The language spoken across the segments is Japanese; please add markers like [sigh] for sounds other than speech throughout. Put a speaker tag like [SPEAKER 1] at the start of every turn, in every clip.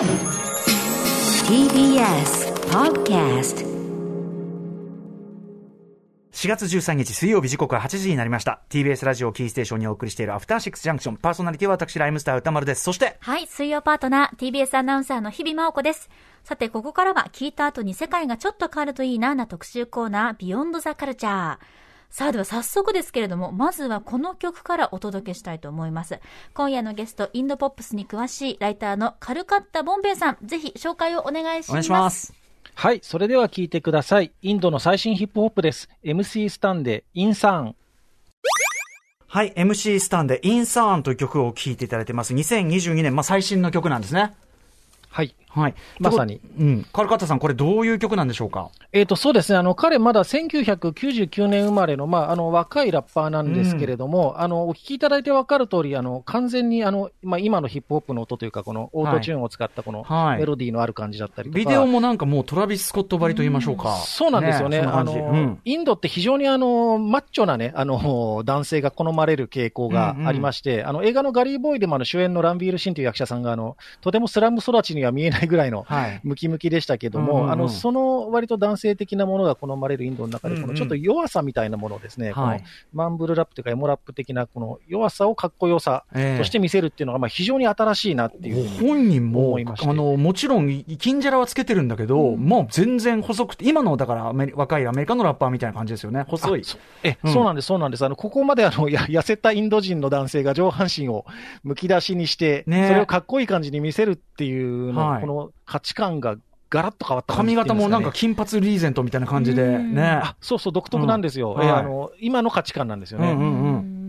[SPEAKER 1] TBS Podcast
[SPEAKER 2] 4月13日水曜日時刻は8時になりました。TBS ラジオキーステーションにお送りしているアフターシックスジャンクション。パーソナリティは私、ライムスター歌丸です。そして、
[SPEAKER 3] はい、水曜パートナー、TBS アナウンサーの日々真央子です。さて、ここからは聞いた後に世界がちょっと変わるといいな、な特集コーナー、ビヨンドザカルチャー。さあ、では早速ですけれども、まずはこの曲からお届けしたいと思います。今夜のゲスト、インドポップスに詳しいライターのカルカッタ・ボンベイさん、ぜひ紹介をお願いします。
[SPEAKER 2] お願いします。
[SPEAKER 4] はい、それでは聞いてください。インドの最新ヒップホップです。MC スタンでインサーン。
[SPEAKER 2] はい、MC スタンでインサーンという曲を聴いていただいてます。2022年、まあ最新の曲なんですね。
[SPEAKER 4] はい。
[SPEAKER 2] はい。
[SPEAKER 4] まさに。
[SPEAKER 2] うん。カルカッタさん、これどういう曲なんでしょうか？
[SPEAKER 4] えっ、と、そうですね。あの、彼まだ1999年生まれの、まあ、あの、若いラッパーなんですけれども、あの、お聞きいただいてわかる通り、あの、完全に、あの、まあ、今のヒップホップの音というか、このオートチューンを使ったこの
[SPEAKER 2] はい
[SPEAKER 4] メロディーのある感じだったりとか。
[SPEAKER 2] ビデオもなんかもうトラビス・スコットばりと言いましょうか。
[SPEAKER 4] そうなんですよね。
[SPEAKER 2] そんな感じ
[SPEAKER 4] あの、
[SPEAKER 2] うん
[SPEAKER 4] インドって非常にあの、マッチョなね、あの、男性が好まれる傾向がありまして、あの、映画のガリーボーイでもあの主演のランビール・シンという役者さんが、あの、とてもスラム育ちには見えないぐらいの、
[SPEAKER 2] はい。
[SPEAKER 4] ムキムキでしたけども、
[SPEAKER 2] うんうんうん。
[SPEAKER 4] あの、その割と男性的なものが好まれるインドの中で、
[SPEAKER 2] うんうん。
[SPEAKER 4] このちょっと弱さみたいなものをですね、
[SPEAKER 2] はい。
[SPEAKER 4] このマンブルラップというかエモラップ的なこの弱さをかっこよさ
[SPEAKER 2] ええ。
[SPEAKER 4] として見せるっていうのが、まあ非常に新しいなっていう。
[SPEAKER 2] 本人もあのもちろん金ジャラはつけてるんだけど、もう全然細くて今のだから若いアメリカのラッパーみたいな感じですよね。細い。
[SPEAKER 4] あそえ、
[SPEAKER 2] うん
[SPEAKER 4] そうなんです、そうなんです。あの、ここまであの、や痩せたインド人の男性が上半身をむき出しにして、
[SPEAKER 2] ね。
[SPEAKER 4] それをかっこいい感じに見せるっていうの、
[SPEAKER 2] はい。
[SPEAKER 4] この価値観がガラッと変わった
[SPEAKER 2] 髪型もなんか金髪リーゼントみたいな感じで
[SPEAKER 3] うん
[SPEAKER 2] ね
[SPEAKER 4] あ、そうそう、独特なんですよ。
[SPEAKER 2] うんはい
[SPEAKER 4] えあの、今の価値観なんですよね。
[SPEAKER 2] うんうんうん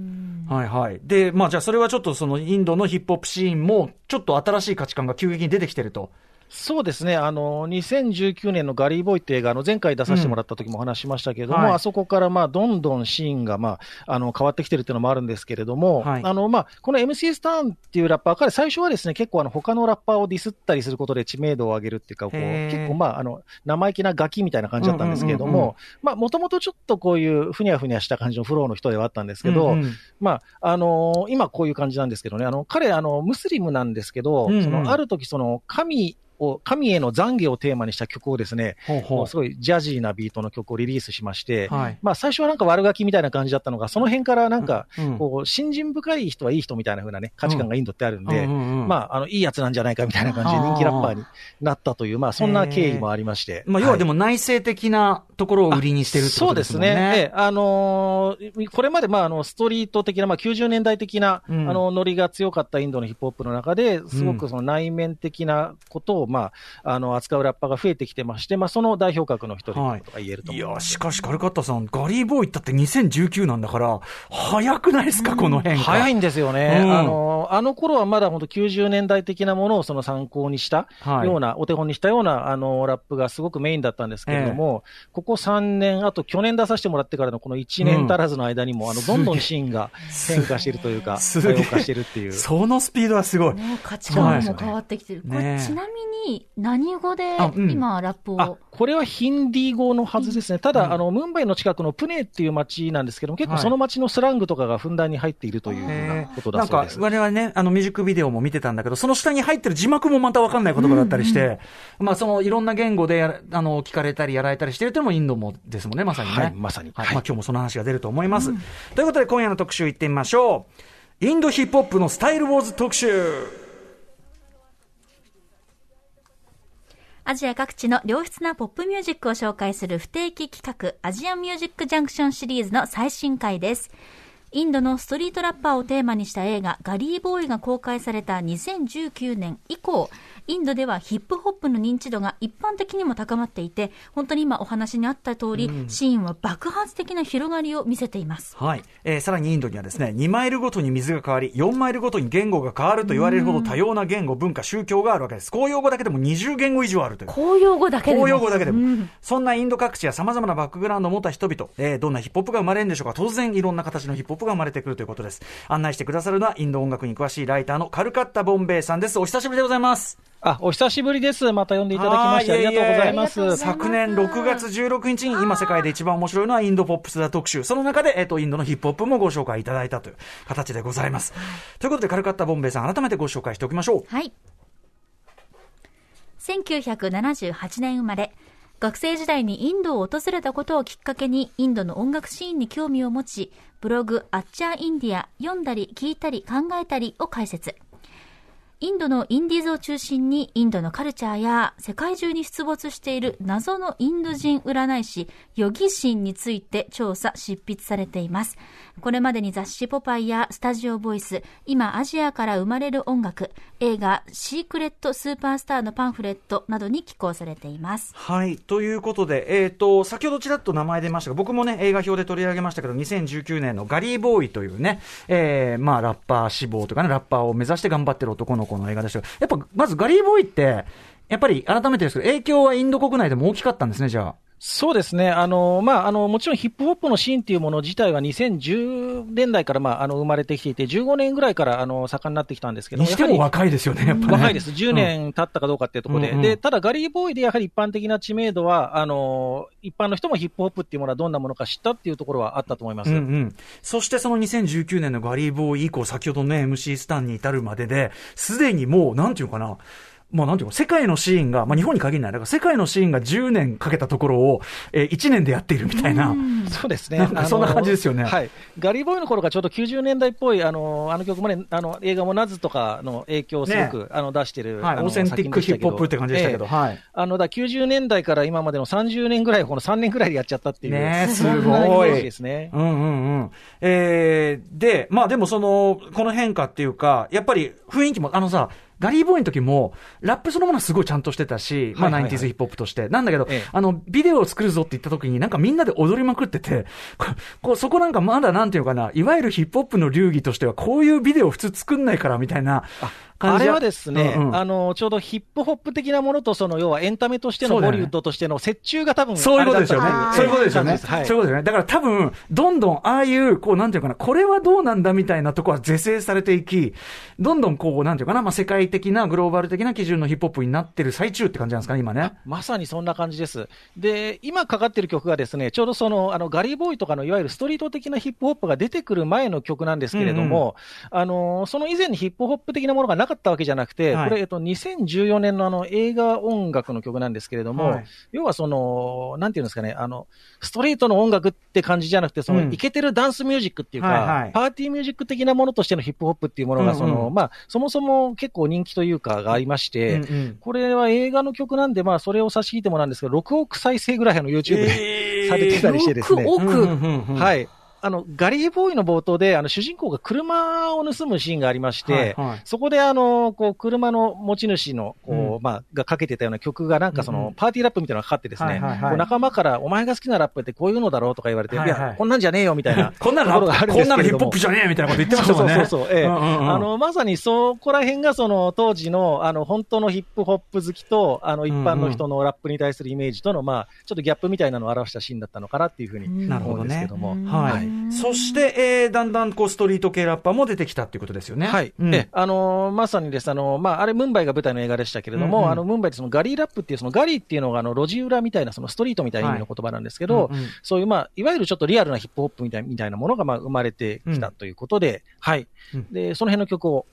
[SPEAKER 2] はいはい。で、まあじゃあそれはちょっとそのインドのヒップホップシーンも、ちょっと新しい価値観が急激に出てきてると。
[SPEAKER 4] そうですね、あの2019年のガリー・ボーイって映画、あの前回出させてもらった時もお話ししましたけれども、
[SPEAKER 2] うんはい。
[SPEAKER 4] あそこからまあどんどんシーンがまああの変わってきてるっていうのもあるんですけれども、
[SPEAKER 2] はい。
[SPEAKER 4] あのまあこの MC スターンっていうラッパー、彼、最初はですね結構あの他のラッパーをディスったりすることで知名度を上げるっていうか、こう結構まああの生意気なガキみたいな感じだったんですけれども、まあもともとちょっとこういうふにゃふにゃした感じのフローの人ではあったんですけど、
[SPEAKER 2] うんうん。
[SPEAKER 4] まあ、あのー今こういう感じなんですけどね、あの、彼、あの、ムスリムなんですけど、
[SPEAKER 2] うんうん。
[SPEAKER 4] その、ある時、その、神を、神への懺悔をテーマにした曲をですね、
[SPEAKER 2] ほうほ
[SPEAKER 4] すごいジャジーなビートの曲をリリースしまして、
[SPEAKER 2] う。はい。
[SPEAKER 4] まあ、最初はなんか悪ガキみたいな感じだったのが、その辺からなんか、
[SPEAKER 2] うん
[SPEAKER 4] こう、信心深い人はいい人みたいな風なね、価値観がインドってあるんで、まあ、あの、いいやつなんじゃないかみたいな感じで人気ラッパーになったという、まあ、そんな経緯もありまして。
[SPEAKER 2] まあ、要はで
[SPEAKER 4] も、
[SPEAKER 2] も内政的なところを売りにしてるってことですね。
[SPEAKER 4] そうですね。ええあのーこれまで、まあ、あの、ストリート的な、まあ、90年代的な、
[SPEAKER 2] うん
[SPEAKER 4] あの、ノリが強かったインドのヒップホップの中で、すごくその内面的なことを、まあ、あの、扱うラッパーが増えてきてまして、まあ、その代表格の一人と言えると
[SPEAKER 2] いや、
[SPEAKER 4] 思います。
[SPEAKER 2] しかしカルカッタさん、ガリーボーイったって2019なんだから、早くないですか、この変化。
[SPEAKER 4] 早いんですよね。
[SPEAKER 2] うん
[SPEAKER 4] あの、あの頃はまだ本当90年代的なものをその参考にした
[SPEAKER 2] はい
[SPEAKER 4] ような、お手本にしたような、あの、ラップがすごくメインだったんですけれども、ここ3年、あと去年出させてもらってからのこの1年足らずの間にも、あの、どんどんシーンが変化しているというか、化してるっていう。
[SPEAKER 2] そのスピードはすごい。
[SPEAKER 3] ね価値観も変わってきてる。
[SPEAKER 2] ね
[SPEAKER 3] これ、ちなみに、何語で今、ラップ
[SPEAKER 4] あ
[SPEAKER 3] を。
[SPEAKER 4] これはヒンディー語のはずですね。ただ、
[SPEAKER 2] うん
[SPEAKER 4] あの、ムンバイの近くのプネっていう街なんですけども、結構
[SPEAKER 2] はい
[SPEAKER 4] その街のスラングとかがふんだんに入っているというふうなこと
[SPEAKER 2] なんか
[SPEAKER 4] だそうです。、
[SPEAKER 2] 我々ね、あの、ミュージックビデオも見てたんだけど、その下に入ってる字幕もまたわかんない言葉だったりして、まあ、その、いろんな言語であの、聞かれたりやられたりしてるっていうのもインドもですもんね、まさにね。
[SPEAKER 4] はいまさに
[SPEAKER 2] はい。
[SPEAKER 4] はい
[SPEAKER 2] まあ、今日もその話が出ると思います。ということで、今夜の特集行ってみましょう。インドヒップホップのスタイルウォーズ特集。
[SPEAKER 3] アジア各地の良質なポップミュージックを紹介する不定期企画、アジアンミュージックジャンクションシリーズの最新回です。インドのストリートラッパーをテーマにした映画、ガリーボーイが公開された2019年以降、インドではヒップホップの認知度が一般的にも高まっていて、本当に今お話にあった通り、シーンは爆発的な広がりを見せています。
[SPEAKER 2] はい。えーさらにインドにはですね、2マイルごとに水が変わり、4マイルごとに言語が変わると言われるほど多様な言語、文化、宗教があるわけです。公用語だけでも20言語以上あるという。
[SPEAKER 3] 公用語だけでも。
[SPEAKER 2] 公用語だけでも、
[SPEAKER 3] うん
[SPEAKER 2] そんなインド各地や様々なバックグラウンドを持った人々、えーどんなヒップホップが生まれるんでしょうか当然いろんな形のヒップホップが生まれてくるということです。案内してくださるのはインド音楽に詳しいライターのカルカッタ・ボンベイさんです。お久しぶりでございます。
[SPEAKER 4] あ、お久しぶりです。また呼んでいただきましてありがとうございま
[SPEAKER 3] ありがとうございます
[SPEAKER 4] す。
[SPEAKER 2] 昨年6月16日に今世界で一番面白いのはインドポップスだ特集。その中で、えっ、と、インドのヒップホップもご紹介いただいたという形でございます。ということで、カルカッタ・ボンベイさん、改めてご紹介しておきましょう。
[SPEAKER 3] はい。1978年生まれ。学生時代にインドを訪れたことをきっかけにインドの音楽シーンに興味を持ち、ブログアッチャーインディア読んだり聞いたり考えたりを解説。インドのインディーズを中心にインドのカルチャーや世界中に出没している謎のインド人占い師、ヨギシンについて調査、執筆されています。これまでに雑誌ポパイやスタジオボイス、今アジアから生まれる音楽、映画シークレットスーパースターのパンフレットなどに寄稿されています。
[SPEAKER 2] はい。ということで、えっ、と、先ほどちらっと名前出ましたが、僕もね、映画表で取り上げましたけど、2019年のガリー・ボーイというね、えー、まあ、ラッパー志望とかね、ラッパーを目指して頑張ってる男の子この映画でしたけど、やっぱ、まずガリー・ボーイって、やっぱり改めてですけど、影響はインド国内でも大きかったんですね、じゃあ。
[SPEAKER 4] そうですね。あの、まあ、あの、もちろんヒップホップのシーンっていうもの自体は2010年代から、まあ、あの、生まれてきていて、15年ぐらいから、あの、盛んになってきたんですけど
[SPEAKER 2] にしても若いですよね、やっぱね。
[SPEAKER 4] 若いです。10年経ったかどうかっていうところで。
[SPEAKER 2] うんうん
[SPEAKER 4] で、ただガリーボーイでやはり一般的な知名度は、あの、一般の人もヒップホップっていうものはどんなものか知ったっていうところはあったと思います。
[SPEAKER 2] うんうん、そしてその2019年のガリー・ボーイ以降、先ほどのね、MC スタンに至るまでで、すでにもう、なんていうのかな、まあなんていうの、世界のシーンが、まあ日本に限らない、だから世界のシーンが10年かけたところを、えー1年でやっているみたいな。
[SPEAKER 4] そうですね。
[SPEAKER 2] なんかそんな感じですよね
[SPEAKER 4] はい。ガリーボーイの頃がちょうど90年代っぽい、あの、あの曲もね、あの、映画もナズとかの影響をすごく、あの、出してる。
[SPEAKER 2] はい、
[SPEAKER 4] あの
[SPEAKER 2] オーセンティックヒップホップって感じでしたけど、
[SPEAKER 4] ええ
[SPEAKER 2] はい。
[SPEAKER 4] あの、だから90年代から今までの30年ぐらい、この3年ぐらいでやっちゃったっていう。
[SPEAKER 2] ねすごい
[SPEAKER 4] ですね。
[SPEAKER 2] うんうんうん。えー、で、まあでもその、この変化っていうか、やっぱり雰囲気も、あのさ、ガリーボーイの時も、ラップそのものはすごいちゃんとしてたし、まあ、
[SPEAKER 4] はいはいはい
[SPEAKER 2] 90s ヒップホップとして。なんだけど、
[SPEAKER 4] ええ
[SPEAKER 2] あの、ビデオを作るぞって言った時に、なんかみんなで踊りまくってて、ここうそこなんかまだなんていうのかな、いわゆるヒップホップの流儀としては、こういうビデオ普通作んないからみたいな
[SPEAKER 4] あれはですね、
[SPEAKER 2] うんうん
[SPEAKER 4] あの、ちょうどヒップホップ的なものと、その、要はエンタメとしてのボリウッドとしての折衷が多分、
[SPEAKER 2] そういうことですよねそういうことですよね。
[SPEAKER 4] はい。
[SPEAKER 2] そういうことですよね。だから多分、どんどんああいう、こう、なんていうかな、これはどうなんだみたいなところは是正されていき、どんどんこう、なんていうかな、まあ、世界的な、グローバル的な基準のヒップホップになってる最中って感じなんですかね、今ね。
[SPEAKER 4] まさにそんな感じです。で、今かかってる曲がですね、ちょうどその、あの、ガリーボーイとかのいわゆるストリート的なヒップホップが出てくる前の曲なんですけれども、あの、その以前にヒップホップ的なものがなかったわけじゃなくて、
[SPEAKER 2] はい。
[SPEAKER 4] これ、えっと、2014年のあの、映画音楽の曲なんですけれども、
[SPEAKER 2] はい。
[SPEAKER 4] 要はその、なんていうんですかね、あの、ストリートの音楽って感じじゃなくて、その、
[SPEAKER 2] うん。
[SPEAKER 4] イケてるダンスミュージックっていうか、
[SPEAKER 2] はいはい。
[SPEAKER 4] パーティーミュージック的なものとしてのヒップホップっていうものが、その、
[SPEAKER 2] うん。うん
[SPEAKER 4] まあ、そもそも結構人気というかがありまして、
[SPEAKER 2] うんうん。
[SPEAKER 4] これは映画の曲なんで、まあ、それを差し引いてもなんですけど、6億再生ぐらいの YouTube で、されてたりしてですね。
[SPEAKER 3] 6億？
[SPEAKER 2] うんうんうん。
[SPEAKER 4] はい。あの、ガリーボーイの冒頭で、あの、主人公が車を盗むシーンがありまして、
[SPEAKER 2] はいはい。
[SPEAKER 4] そこであの、こう、車の持ち主の、こう、
[SPEAKER 2] うん。
[SPEAKER 4] まあ、がかけてたような曲がなんかその、
[SPEAKER 2] うんうん。
[SPEAKER 4] パーティーラップみたいなのがかかってですね、仲間から、お前が好きなラップってこういうのだろうとか言われて、
[SPEAKER 2] はいはい。
[SPEAKER 4] いや、こんなんじゃねえよみたいな。
[SPEAKER 2] こんなの
[SPEAKER 4] あるん
[SPEAKER 2] こんなのヒップホップじゃねえみたいなこと言ってましたもんね。
[SPEAKER 4] そうそうそうそう、ええ。
[SPEAKER 2] うんうんうん。
[SPEAKER 4] あの、まさにそこら辺がその当時の、あの、本当のヒップホップ好きと、あの、一般の人のラップに対するイメージとの、まあ、ちょっとギャップみたいなのを表したシーンだったのかなっていうふうに思うんですけども。
[SPEAKER 2] はい。そして、えー、だんだんこう、ストリート系ラッパーも出てきたっていうことですよね。
[SPEAKER 4] はい。
[SPEAKER 2] うん
[SPEAKER 4] え、あのーまさにです。あのーまあ、あれ、ムンバイが舞台の映画でしたけれども、
[SPEAKER 2] うんうん
[SPEAKER 4] あの、ムンバイでそのガリーラップっていう、そのガリーっていうのが、あの、路地裏みたいな、そのストリートみたいな意味の言葉なんですけど、
[SPEAKER 2] うんうん
[SPEAKER 4] そういう、まあ、いわゆるちょっとリアルなヒップホップみたいみたいなものが、まあ、生まれてきたということで、はい。
[SPEAKER 2] うん
[SPEAKER 4] で、その辺の曲を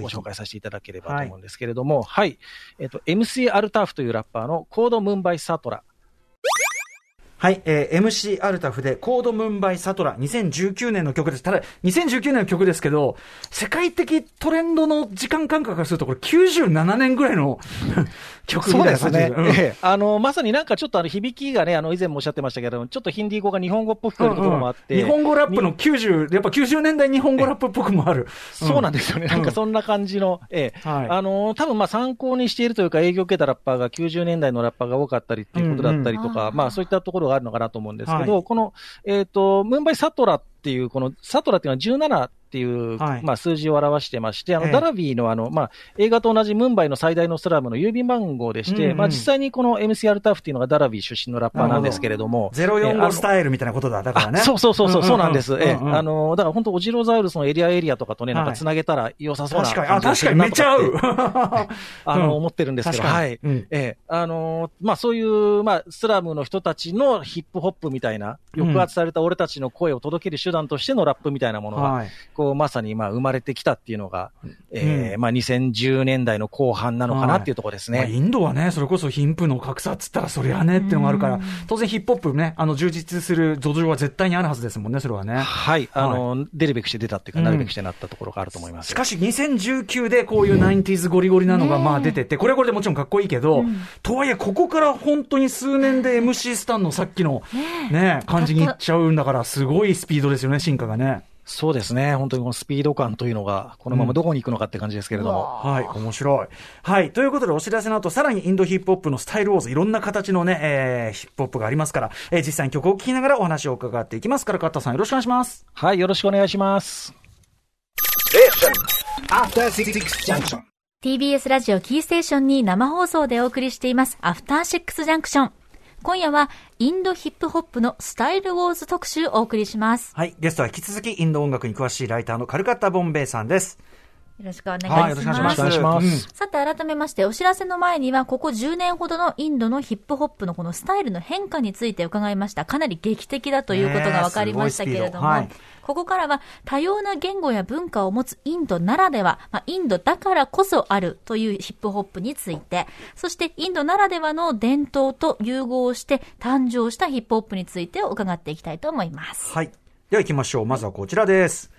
[SPEAKER 4] ご紹。介させていただければと思うんですけれども、はい。えっと、MC アルターフというラッパーのコードムンバイサトラ。
[SPEAKER 2] はい、えー MC アルタフでコードムンバイサトラ2019年の曲です。ただ、2019年の曲ですけど、世界的トレンドの時間感覚からすると、これ97年ぐらいの曲みたいな感じで。うん。
[SPEAKER 4] ええ。あの、まさになんかちょっとあの、響きがね、あの、以前もおっしゃってましたけど、ちょっとヒンディー語が日本語っぽく聞こえるところもあって、
[SPEAKER 2] 日本語ラップの90、やっぱ90年代日本語ラップっぽくもある。
[SPEAKER 4] そうなんですよね。なんかそんな感じの、ええ。
[SPEAKER 2] はい。
[SPEAKER 4] あのー多分まあ参考にしているというか、影響を受けたラッパーが90年代のラッパーが多かったりっていうことだったりとか、
[SPEAKER 3] うんうん
[SPEAKER 4] まあそういったところがあるのかなと思うんですけど、
[SPEAKER 2] はい。
[SPEAKER 4] この、えっ、と、ムンバイサトラっていう、このサトラっていうのは17っていう、
[SPEAKER 2] はい。
[SPEAKER 4] まあ数字を表してまして、あの、
[SPEAKER 2] ええ。
[SPEAKER 4] ダラビーのあの、まあ映画と同じムンバイの最大のスラムの郵便番号でして、
[SPEAKER 2] うんうん。
[SPEAKER 4] まあ実際にこの MC アルターフっていうのがダラビー出身のラッパーなんですけれども、ええあ
[SPEAKER 2] 045
[SPEAKER 4] の
[SPEAKER 2] スタイルみたいなことだ。だからね。
[SPEAKER 4] あそうそうそうそう、そうなんです。ええ
[SPEAKER 2] うんうん。
[SPEAKER 4] あのーだから本当、オジロザウルスのエリアエリアとかとね、なん
[SPEAKER 2] はい。
[SPEAKER 4] か繋げたら良さそうな
[SPEAKER 2] 確かに、あ、確かに。めっちゃ合う。[laughs]
[SPEAKER 4] あの、
[SPEAKER 2] うん
[SPEAKER 4] 思ってるんですけど、はい。
[SPEAKER 2] うん。
[SPEAKER 4] ええ、あのーまあ、そういう、まあ、スラムの人たちのヒップホップみたいな、抑圧された俺たちの声を届ける手段としてのラップみたいなものが、
[SPEAKER 2] はい。
[SPEAKER 4] う、まさにまあ生まれてきたっていうのが、えーまあ2010年代の後半なのかなっていうところですね。
[SPEAKER 2] まあインドはね、それこそ貧富の格差っつったらそりゃねっていうのがあるから、当然ヒップホップね、あの、充実する土壌は絶対にあるはずですもんね、それはね。
[SPEAKER 4] はい。あの、出るべくして出たっていうか、
[SPEAKER 2] うん
[SPEAKER 4] なるべくしてなったところがあると思います。
[SPEAKER 2] しかし2019でこういう 90s ゴリゴリなのがまあ出てて、これはこれでもちろんかっこいいけど、とはいえここから本当に数年で MC スタンのさっきのね、感じにいっちゃうんだから、すごいスピードですよね、進化がね。
[SPEAKER 4] そうですね。本当にこのスピード感というのが、このままどこに行くのかって感じですけれども。
[SPEAKER 2] はい、面白い。はい、ということでお知らせの後、さらにインドヒップホップのスタイルウォーズ、いろんな形のね、えーヒップホップがありますから、えー実際に曲を聴きながらお話を伺っていきますから、カッタさんよろしくお願いします。
[SPEAKER 4] はい。よろしくお願いします。
[SPEAKER 3] TBS ラジオキーステーションに生放送でお送りしています、アフターシックスジャンクション。今夜は、インドヒップホップのスタイルウォーズ特集をお送りします。
[SPEAKER 2] はい、ゲストは引き続きインド音楽に詳しいライターのカルカッタ・ボンベイさんです。
[SPEAKER 3] よろしくお願いします。
[SPEAKER 2] ます。
[SPEAKER 4] よろしくお願いします
[SPEAKER 2] うん
[SPEAKER 3] さて、改めまして、お知らせの前には、ここ10年ほどのインドのヒップホップのこのスタイルの変化について伺いました。かなり劇的だということが分かりましたけれども、
[SPEAKER 2] はい
[SPEAKER 3] ここからは多様な言語や文化を持つインドならでは、まあ、インドだからこそあるというヒップホップについて、そしてインドならではの伝統と融合して誕生したヒップホップについてを伺っていきたいと思います。
[SPEAKER 2] はい。では行きましょう。まずはこちらです。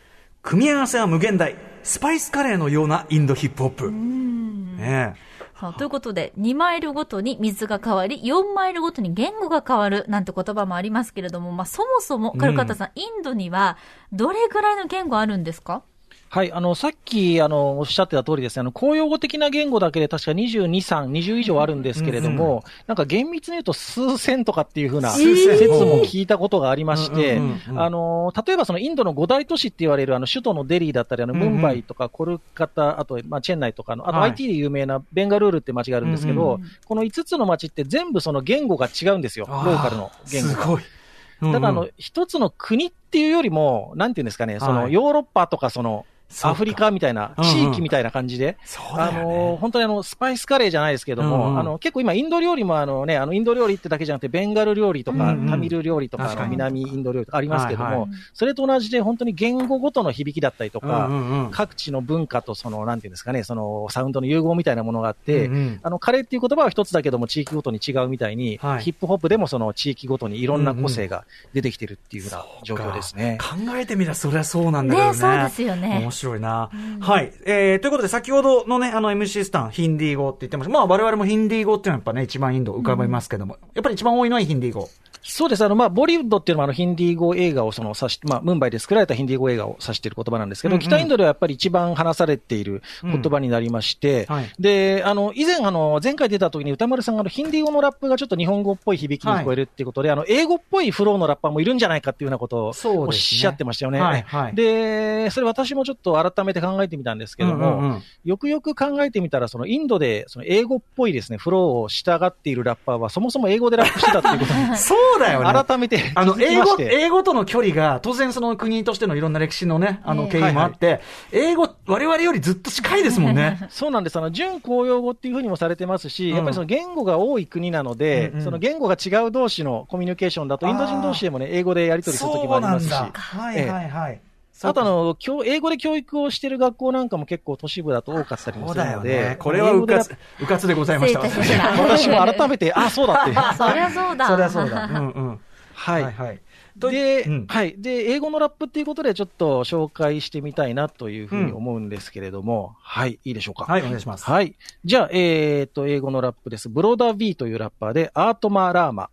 [SPEAKER 2] 組み合わせは無限大。スパイスカレーのようなインドヒップホップ。ねえ。
[SPEAKER 3] さあということで、2マイルごとに水が変わり、4マイルごとに言語が変わるなんて言葉もありますけれども、まあ、そもそも、カルカッタさん、インドにはどれぐらいの言語あるんですか？
[SPEAKER 4] はい。あの、さっき、あの、おっしゃってた通りですね、あの、公用語的な言語だけで確か22、3、20以上あるんですけれども、なんか厳密に言うと数千とかっていうふうな説も聞いたことがありまして
[SPEAKER 2] うんうんうんう、ん
[SPEAKER 4] あの、例えばそのインドの五大都市って言われるあの、首都のデリーだったり、あの、
[SPEAKER 2] うんうん
[SPEAKER 4] ムンバイとかコルカタ、あと、まあ、チェンナイとかの、あと
[SPEAKER 2] はい
[SPEAKER 4] IT で有名なベンガルールって街があるんですけ
[SPEAKER 2] うん
[SPEAKER 4] ど、この5つの街って全部その言語が違うんですよ。ローカルの言語が。
[SPEAKER 2] すごい。うんうん
[SPEAKER 4] ただ、あの、一つの国っていうよりも、なんていうんですかね、その、
[SPEAKER 2] はい
[SPEAKER 4] ヨーロッパとか、その、アフリカみたいな、
[SPEAKER 2] うんうん。
[SPEAKER 4] 地域みたいな感じで、
[SPEAKER 2] そうだよね。
[SPEAKER 4] あの、本当にあの、スパイスカレーじゃないですけども、
[SPEAKER 2] うんうん。
[SPEAKER 4] あの、結構今、インド料理もあのね、あの、インド料理ってだけじゃなくて、ベンガル料理とか、
[SPEAKER 2] うんうん
[SPEAKER 4] タミル料理とか、
[SPEAKER 2] か
[SPEAKER 4] 南インド料理とかありますけども、
[SPEAKER 2] はいはい。
[SPEAKER 4] それと同じで、本当に言語ごとの響きだったりとか、
[SPEAKER 2] うんうんうん。
[SPEAKER 4] 各地の文化とその、なんていうんですかね、その、サウンドの融合みたいなものがあって、
[SPEAKER 2] うんうん。
[SPEAKER 4] あの、カレーっていう言葉は一つだけども、地域ごとに違うみたいに、
[SPEAKER 2] はい。
[SPEAKER 4] ヒップホップでもその地域ごとにいろんな個性が出てきてるっていうような状況ですね。
[SPEAKER 2] 考えてみたらそりゃそうなんだけどね。
[SPEAKER 3] ねそうですよね。
[SPEAKER 2] 面白いな。はい。えー、ということで先ほどのね、あの MC スタン、ヒンディー語って言ってました。まあ我々もヒンディー語っていうのはやっぱね、一番インド浮かびますけども、やっぱり一番多いのはヒンディー語。
[SPEAKER 4] そうです。あの、まあ、ボリウッドっていうのはあの、ヒンディー語映画をその指し、まあ、ムンバイで作られたヒンディー語映画を指している言葉なんですけど、
[SPEAKER 2] うんうん
[SPEAKER 4] 北インドではやっぱり一番話されている言葉になりまして、
[SPEAKER 2] うんはい
[SPEAKER 4] で、あの、以前あの、前回出た時に歌丸さんがあの、ヒンディー語のラップがちょっと日本語っぽい響きに聞こえるっていうことで、あの、英語っぽいフローのラッパーもいるんじゃないかっていうようなことをおっしゃってましたよね。
[SPEAKER 2] はいはい
[SPEAKER 4] で、それ私もちょっと改めて考えてみたんですけども、
[SPEAKER 2] うんうんうん
[SPEAKER 4] よくよく考えてみたら、そのインドで、その英語っぽいですね、フローを従っているラッパーは、そもそも英語でラップしてたっていうことに [laughs]
[SPEAKER 2] そうだよね。
[SPEAKER 4] 改めて気
[SPEAKER 2] あの、英語。英語との距離が、当然その国としてのいろんな歴史のね、あの、
[SPEAKER 3] ええ
[SPEAKER 2] 経緯もあって、英語、我々よりずっと近いですもんね。
[SPEAKER 4] そうなんです。あの、準公用語っていうふうにもされてますし、
[SPEAKER 2] うん
[SPEAKER 4] やっぱりその言語が多い国なので、
[SPEAKER 2] うんうん
[SPEAKER 4] その言語が違う同士のコミュニケーションだと、インド人同士でもね、英語でやり取りするときもありますし。
[SPEAKER 2] はいはいはい。
[SPEAKER 4] あとあの、教英語で教育をしている学校なんかも結構都市部だと多かったりもするので、
[SPEAKER 2] だよね。これはうかつ、うかつでございました。[laughs]
[SPEAKER 4] 私も改めて、あ、そうだって。[laughs]
[SPEAKER 3] そりゃそうだ。
[SPEAKER 2] そりゃそうだ。[laughs] うんうん。
[SPEAKER 4] はい。
[SPEAKER 2] はいはい。と
[SPEAKER 4] で、
[SPEAKER 2] うん
[SPEAKER 4] はい。で、英語のラップっていうことでちょっと紹介してみたいなというふうに思うんですけれども、はい、いいでしょうか。
[SPEAKER 2] はい、お願いします。
[SPEAKER 4] はい。じゃあ、えー、っと、英語のラップです。ブローダー B というラッパーで、アートマーラーマ。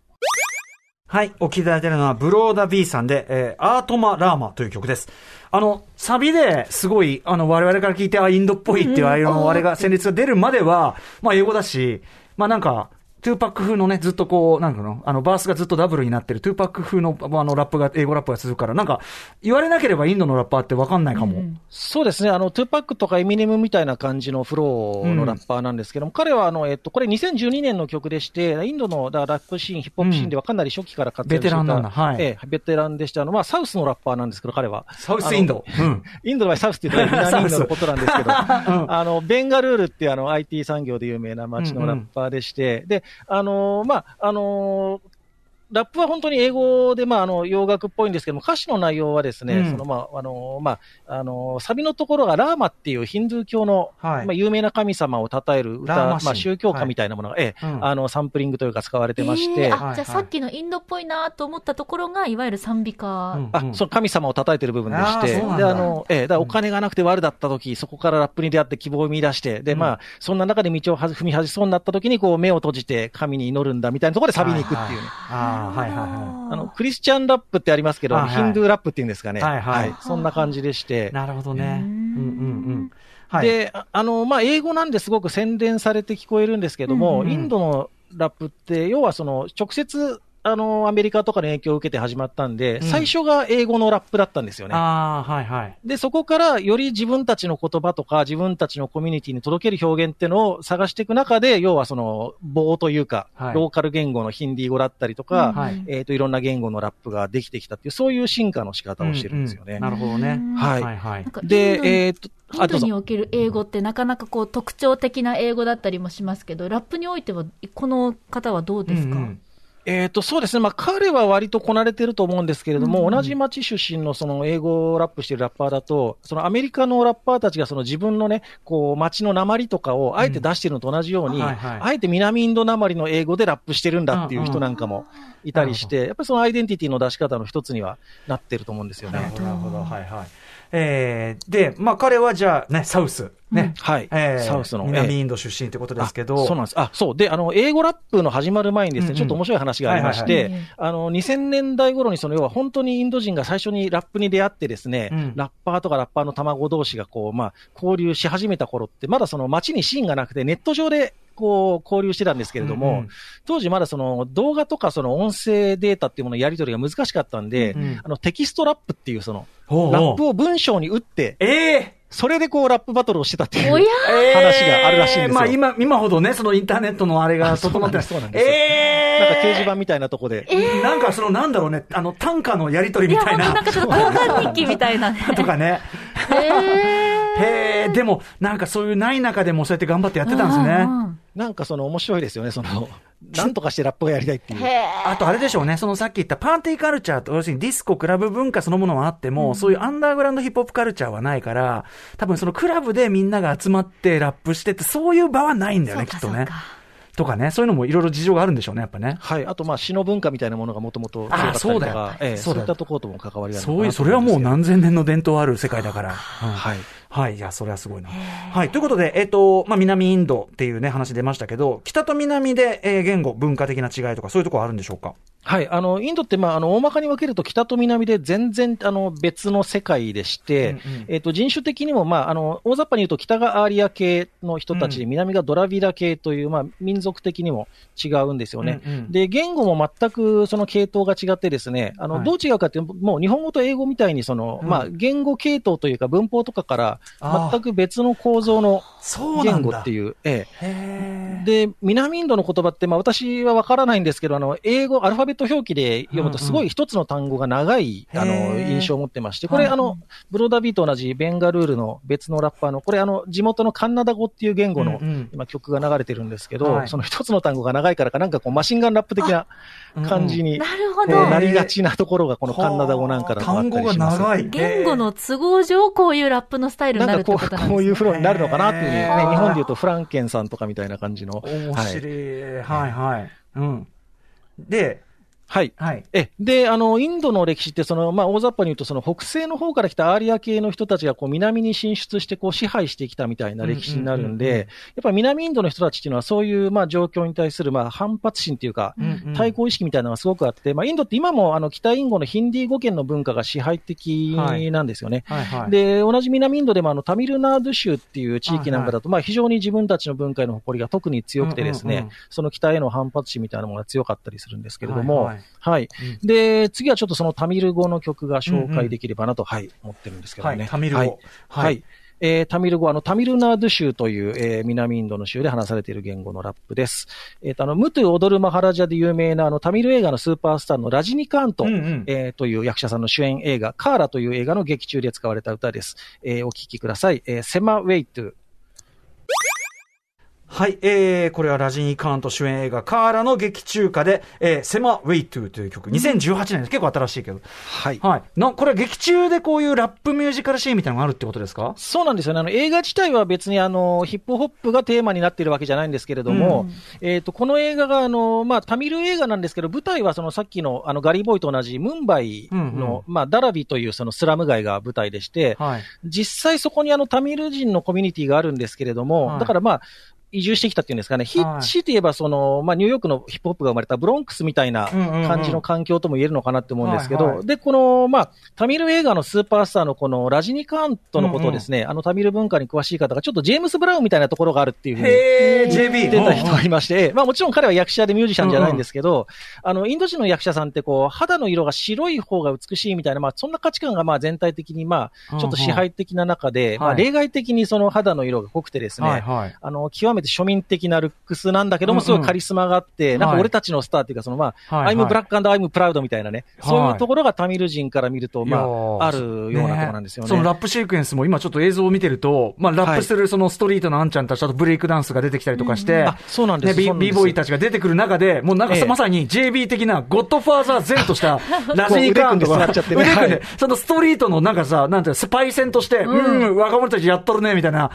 [SPEAKER 2] はい。お聴きいただいているのは、ブローダ B さんで、えー、アートマラーマという曲です。あの、サビですごい、あの、我々から聞いて、あ、インドっぽいっていう、ああいうの、あれが、旋律が出るまでは、まあ、英語だし、まあ、なんか、トゥーパック風のね、ずっとこう、なんかの、あの、バースがずっとダブルになってる、トゥーパック風の、あの、ラップが、英語ラップが続くから、なんか、言われなければインドのラッパーってわかんないかも。
[SPEAKER 4] そうですね。あの、トゥーパックとかエミネムみたいな感じのフローのラッパーなんですけども、彼は、あの、えっと、これ2012年の曲でして、インドのだラップシーン、ヒップホップシーンではかなり初期から活躍していた、
[SPEAKER 2] ベテランなんだはい
[SPEAKER 4] ええベテランでして、あの、まあ、サウスのラッパーなんですけど、彼は。
[SPEAKER 2] サウスインド。うん。[laughs]
[SPEAKER 4] インドの場合、サウスって言うと南インドのことなんですけど、[laughs] あの、ベンガルールっていうあの IT 産業で有名な街のラッパーでして、で、あの、まあ、あの、ラップは本当に英語で、まあ、あの、洋楽っぽいんですけども、歌詞の内容はですね、
[SPEAKER 2] うん。
[SPEAKER 4] その、まあ、あの、まあ、あの、サビのところがラーマっていうヒンドゥー教の、
[SPEAKER 2] はい。
[SPEAKER 4] まあ、有名な神様を称える歌、まあ、宗教歌みたいなものが、ええ、
[SPEAKER 2] うん。
[SPEAKER 4] あの、サンプリングというか使われてまして、
[SPEAKER 3] えーあ、
[SPEAKER 2] はい
[SPEAKER 3] じゃあさっきのインドっぽいなと思ったところが、いわゆる賛美歌。
[SPEAKER 2] うん
[SPEAKER 4] あ、その神様を称えてる部分で
[SPEAKER 2] あ
[SPEAKER 4] して、
[SPEAKER 2] ーそうなんだ。
[SPEAKER 4] で、あの、ええ、だからお金がなくて悪だった時、そこからラップに出会って希望を見出して、で、まあ、そんな中で道をは踏み外しそうになった時に、こう、目を閉じて神に祈るんだみたいなところでサビに行くっていうね。
[SPEAKER 2] ああ、はいはいは
[SPEAKER 4] あの、クリスチャンラップってありますけど、
[SPEAKER 2] はいはい
[SPEAKER 4] ヒンドゥーラップっていうんですかね。
[SPEAKER 2] はいはい
[SPEAKER 4] そんな感じでして
[SPEAKER 2] い。。なるほどね。うんうんうん。はい。
[SPEAKER 4] で、ああの、まあ、英語なんですごく洗練されて聞こえるんですけども、
[SPEAKER 2] うんうん
[SPEAKER 4] インドのラップって、要はその、直接、あの、アメリカとかの影響を受けて始まったんで、
[SPEAKER 2] うん。
[SPEAKER 4] 最初が英語のラップだったんですよね。
[SPEAKER 2] ああ、はいはい。
[SPEAKER 4] で、そこからより自分たちの言葉とか、自分たちのコミュニティに届ける表現っていうのを探していく中で、要はその、棒というか、
[SPEAKER 2] はい。
[SPEAKER 4] ローカル言語のヒンディー語だったりとか、
[SPEAKER 2] はい。
[SPEAKER 4] えっ、と、いろんな言語のラップができてきたっていう、そういう進化の仕方をしてるんですよね。
[SPEAKER 2] ううなるほどね。
[SPEAKER 4] はい。
[SPEAKER 2] はいはい。
[SPEAKER 4] で、
[SPEAKER 3] ド
[SPEAKER 4] えっ、と、
[SPEAKER 3] インドにおける英語ってなかなかこう特徴的な英語だったりもしますけど、ラップにおいては、この方はどうですか、
[SPEAKER 2] うんうん
[SPEAKER 4] えっ、と、そうですね。まあ、彼は割とこなれてると思うんですけれども、
[SPEAKER 3] うん
[SPEAKER 4] 同じ町出身のその英語をラップしてるラッパーだと、そのアメリカのラッパーたちがその自分のね、こう、町の鉛とかをあえて出してるのと同じように、
[SPEAKER 2] うんはいはい
[SPEAKER 4] あえて南インド鉛の英語でラップしてるんだっていう人なんかもいたりして、やっぱりそのアイデンティティの出し方の一つにはなってると思うんですよね
[SPEAKER 2] なるほど。はいはい。えー、で、まあ彼はじゃあね、サウス。ね。
[SPEAKER 4] はい。
[SPEAKER 2] えー
[SPEAKER 4] サウスの。
[SPEAKER 2] 南
[SPEAKER 4] ええ
[SPEAKER 2] インド出身ということですけ
[SPEAKER 4] あ
[SPEAKER 2] ど。
[SPEAKER 4] そうなんです。あ、そう。で、あの、英語ラップの始まる前にですね、ちょっと面白い話がありまして、あの、2000年代頃にその、要は本当にインド人が最初にラップに出会ってですね、
[SPEAKER 2] うん
[SPEAKER 4] ラッパーとかラッパーの卵同士がこう、まあ、交流し始めた頃って、まだその街にシーンがなくて、ネット上で、こう、交流してたんですけれども、
[SPEAKER 2] うんうん。
[SPEAKER 4] 当時まだその動画とかその音声データっていうもののやり取りが難しかったんで、
[SPEAKER 2] うん
[SPEAKER 4] あのテキストラップっていうその、
[SPEAKER 2] ほうほう。
[SPEAKER 4] ラップを文章に打って、
[SPEAKER 2] ええ。
[SPEAKER 4] それでこうラップバトルをしてたっていう。話があるらしいんですよ。
[SPEAKER 2] まあ今、今ほどね、そのインターネットのあれが整って
[SPEAKER 4] なんですそうなんです。よ
[SPEAKER 2] ええ
[SPEAKER 4] なんか掲示板みたいなとこで。
[SPEAKER 2] なんかそのなんだろうね、あの短歌のやりとりみたいな。
[SPEAKER 3] 本当なんかちょっと交換日記みたいなね。[laughs]
[SPEAKER 2] とかね。
[SPEAKER 3] へ
[SPEAKER 2] へえ、でもなんかそういうない中でもそうやって頑張ってやってたんですね。
[SPEAKER 4] なんかその面白いですよね、その、なんとかしてラップがやりたいっていう。
[SPEAKER 3] へ
[SPEAKER 2] あとあれでしょうね、そのさっき言ったパーティーカルチャーと、要するにディスコ、クラブ文化そのものはあっても、そういうアンダーグラウンドヒップホップカルチャーはないから、多分そのクラブでみんなが集まってラップしてって、そういう場はないんだよね、きっとね。とかね、そういうのもいろいろ事情があるんでしょうね、やっぱね。
[SPEAKER 4] はい。あと、まあ、詩の文化みたいなものがもともと強かったりと
[SPEAKER 2] そうだよ
[SPEAKER 4] か、ええ
[SPEAKER 2] そうだよ
[SPEAKER 4] そういったところとも関わりがある
[SPEAKER 2] そういう、
[SPEAKER 4] と
[SPEAKER 2] それはもう何千年の伝統ある世界だから。うん
[SPEAKER 4] はい。
[SPEAKER 2] はい。いや、それはすごいな。はい。ということで、えっ、と、まあ、南インドっていうね、話出ましたけど、北と南で、えー言語、文化的な違いとか、そういうところあるんでしょうか？
[SPEAKER 4] はい。あの、インドって、まあ、あの、大まかに分けると北と南で全然、あの、別の世界でして、
[SPEAKER 2] うんうん
[SPEAKER 4] えっ、と、人種的にも、まあ、あの、大雑把に言うと北がアーリア系の人たちで、
[SPEAKER 2] うん
[SPEAKER 4] 南がドラビラ系という、まあ、民族的にも違うんですよね。
[SPEAKER 2] うんうん
[SPEAKER 4] で、言語も全くその系統が違ってですね、あの、
[SPEAKER 2] はい
[SPEAKER 4] どう違うかっていうと、もう日本語と英語みたいに、その、
[SPEAKER 2] うん
[SPEAKER 4] まあ、言語系統というか文法とかから、全く別の構造の言。語っていう、ええ。で、南インドの言葉って、まあ私はわからないんですけど、あの、英語、アルファベット表記で読むと、すごい一つの単語が長い、あ
[SPEAKER 2] へー
[SPEAKER 4] の、印象を持ってまして、これ、
[SPEAKER 2] はい
[SPEAKER 4] あの、ブローダービーと同じベンガルールの別のラッパーの、これ、あの、地元のカンナダ語っていう言語の
[SPEAKER 2] うんうん、
[SPEAKER 4] 今曲が流れてるんですけど、
[SPEAKER 2] はい
[SPEAKER 4] その一つの単語が長いからか、なんかこう、マシンガンラップ的な感じに、
[SPEAKER 3] なるほど。
[SPEAKER 4] なりがちなところが、このカンナダ語なんかだとあっ
[SPEAKER 2] 単語が
[SPEAKER 4] たりします。
[SPEAKER 2] 長い。
[SPEAKER 3] 言語の都合上、こういうラップのスタイルになるって
[SPEAKER 4] なんかこ
[SPEAKER 3] となんですね。
[SPEAKER 4] こういうフローになるのかなっていうね、日本で言うとフランケンさんとかみたいな感じの。
[SPEAKER 2] 面
[SPEAKER 4] はい
[SPEAKER 2] 白い。はいはい。うん。で、
[SPEAKER 4] はい。
[SPEAKER 2] はい。
[SPEAKER 4] え、で、あの、インドの歴史って、その、まあ、大雑把に言うと、その、北西の方から来たアーリア系の人たちが、こう、南に進出して、こう、支配してきたみたいな歴史になるん
[SPEAKER 2] うんうんうんうん
[SPEAKER 4] で、やっぱり南インドの人たちっていうのは、そういう、まあ、状況に対する、まあ、反発心っていうか、対抗意識みたいなのがすごくあって、まあ、インドって今も、あの、北インドのヒンディー語圏の文化が支配的なんですよね。
[SPEAKER 2] はいはい。
[SPEAKER 4] で、同じ南インドでもあのタミルナード州っていう地域なんかだと、まあ非常に自分たちの文化への誇りが特に強くてですね、
[SPEAKER 2] うんうんうん
[SPEAKER 4] その北への反発心みたいなものが強かったりするんですけれども、
[SPEAKER 2] は
[SPEAKER 4] はいい、
[SPEAKER 2] はい
[SPEAKER 4] で、次はちょっとそのタミル語の曲が紹介できればなと、はい、思ってるんですけどね。
[SPEAKER 2] はいタミル語
[SPEAKER 4] はい。えータミル語、あの、タミルナード州という、えー南インドの州で話されている言語のラップです。えっ、と、あの、ムトゥ踊るマハラジャで有名な、あの、タミル映画のスーパースターのラジニカーント、
[SPEAKER 2] うんうん
[SPEAKER 4] えーという役者さんの主演映画、カーラという映画の劇中で使われた歌です。えーお聴きください。えーセマウェイトゥ。
[SPEAKER 2] はい、えー、これはラジニー・カーント主演映画、カーラの劇中歌で、えー、セマ・ウェイトゥという曲、2018年です。結構新しいけど。
[SPEAKER 4] はい。
[SPEAKER 2] はい。な、これは劇中でこういうラップミュージカルシーンみたいなのがあるってことですか？
[SPEAKER 4] そうなんですよね。あの、映画自体は別にあの、ヒップホップがテーマになっているわけじゃないんですけれども、えっ、と、この映画があの、まあ、タミル映画なんですけど、舞台はそのさっきのあの、ガリーボーイと同じムンバイの、まあ、ダラビというそのスラム街が舞台でして、
[SPEAKER 2] はい。
[SPEAKER 4] 実際そこにあの、タミル人のコミュニティがあるんですけれども、
[SPEAKER 2] はい
[SPEAKER 4] だからまあ、移住してきたっていうんですかね、ヒ
[SPEAKER 2] はい。
[SPEAKER 4] ッチといえばその、まあ、ニューヨークのヒップホップが生まれたブロンクスみたいな
[SPEAKER 2] うんうんうん
[SPEAKER 4] 感じの環境とも言えるのかなって思うんですけど、
[SPEAKER 2] はいはい。
[SPEAKER 4] で、この、まあ、タミル映画のスーパースターのこのラジニカーントのことをですね、あのタミル文化に詳しい方がちょっとジェームス・ブラウンみたいなところがあるっていうふうに言。ってた人がいまして、まあもちろん彼は役者でミュージシャンじゃないんですけど、あの、インド人の役者さんってこう、肌の色が白い方が美しいみたいな、まあそんな価値観がまあ全体的にまあ、ちょっと支配的な中で、まあ
[SPEAKER 2] はい。
[SPEAKER 4] 例外的にその肌の色が濃くてですね、
[SPEAKER 2] はいはい。
[SPEAKER 4] あの、極めて庶民的なルックスなんだけども、すごいカリスマがあって、なんか
[SPEAKER 2] はい
[SPEAKER 4] 俺たちのスターっていうか、そのまあ、
[SPEAKER 2] はいはい。
[SPEAKER 4] I'm black and I'm proud みたいなね、
[SPEAKER 2] はい。
[SPEAKER 4] そういうところがタミル人から見ると、まあ、あるようなところなんですよね。
[SPEAKER 2] そのラップシークエンスも今ちょっと映像を見てると、まあラップするそのストリートのあんちゃんたちとブレイクダンスが出てきたりとかして、
[SPEAKER 4] あ、そうなんで
[SPEAKER 2] ね、
[SPEAKER 4] す。
[SPEAKER 2] ビ
[SPEAKER 4] そうなんです。
[SPEAKER 2] ビーボーイたちが出てくる中で、もうなんか
[SPEAKER 4] ええ。
[SPEAKER 2] まさに JB 的なゴッドファーザー前とした [laughs] ラジニカーンとか、そのストリートのなんかさ、なんていうのスパイ戦として、うん、若者たちやっとるね、みたいな。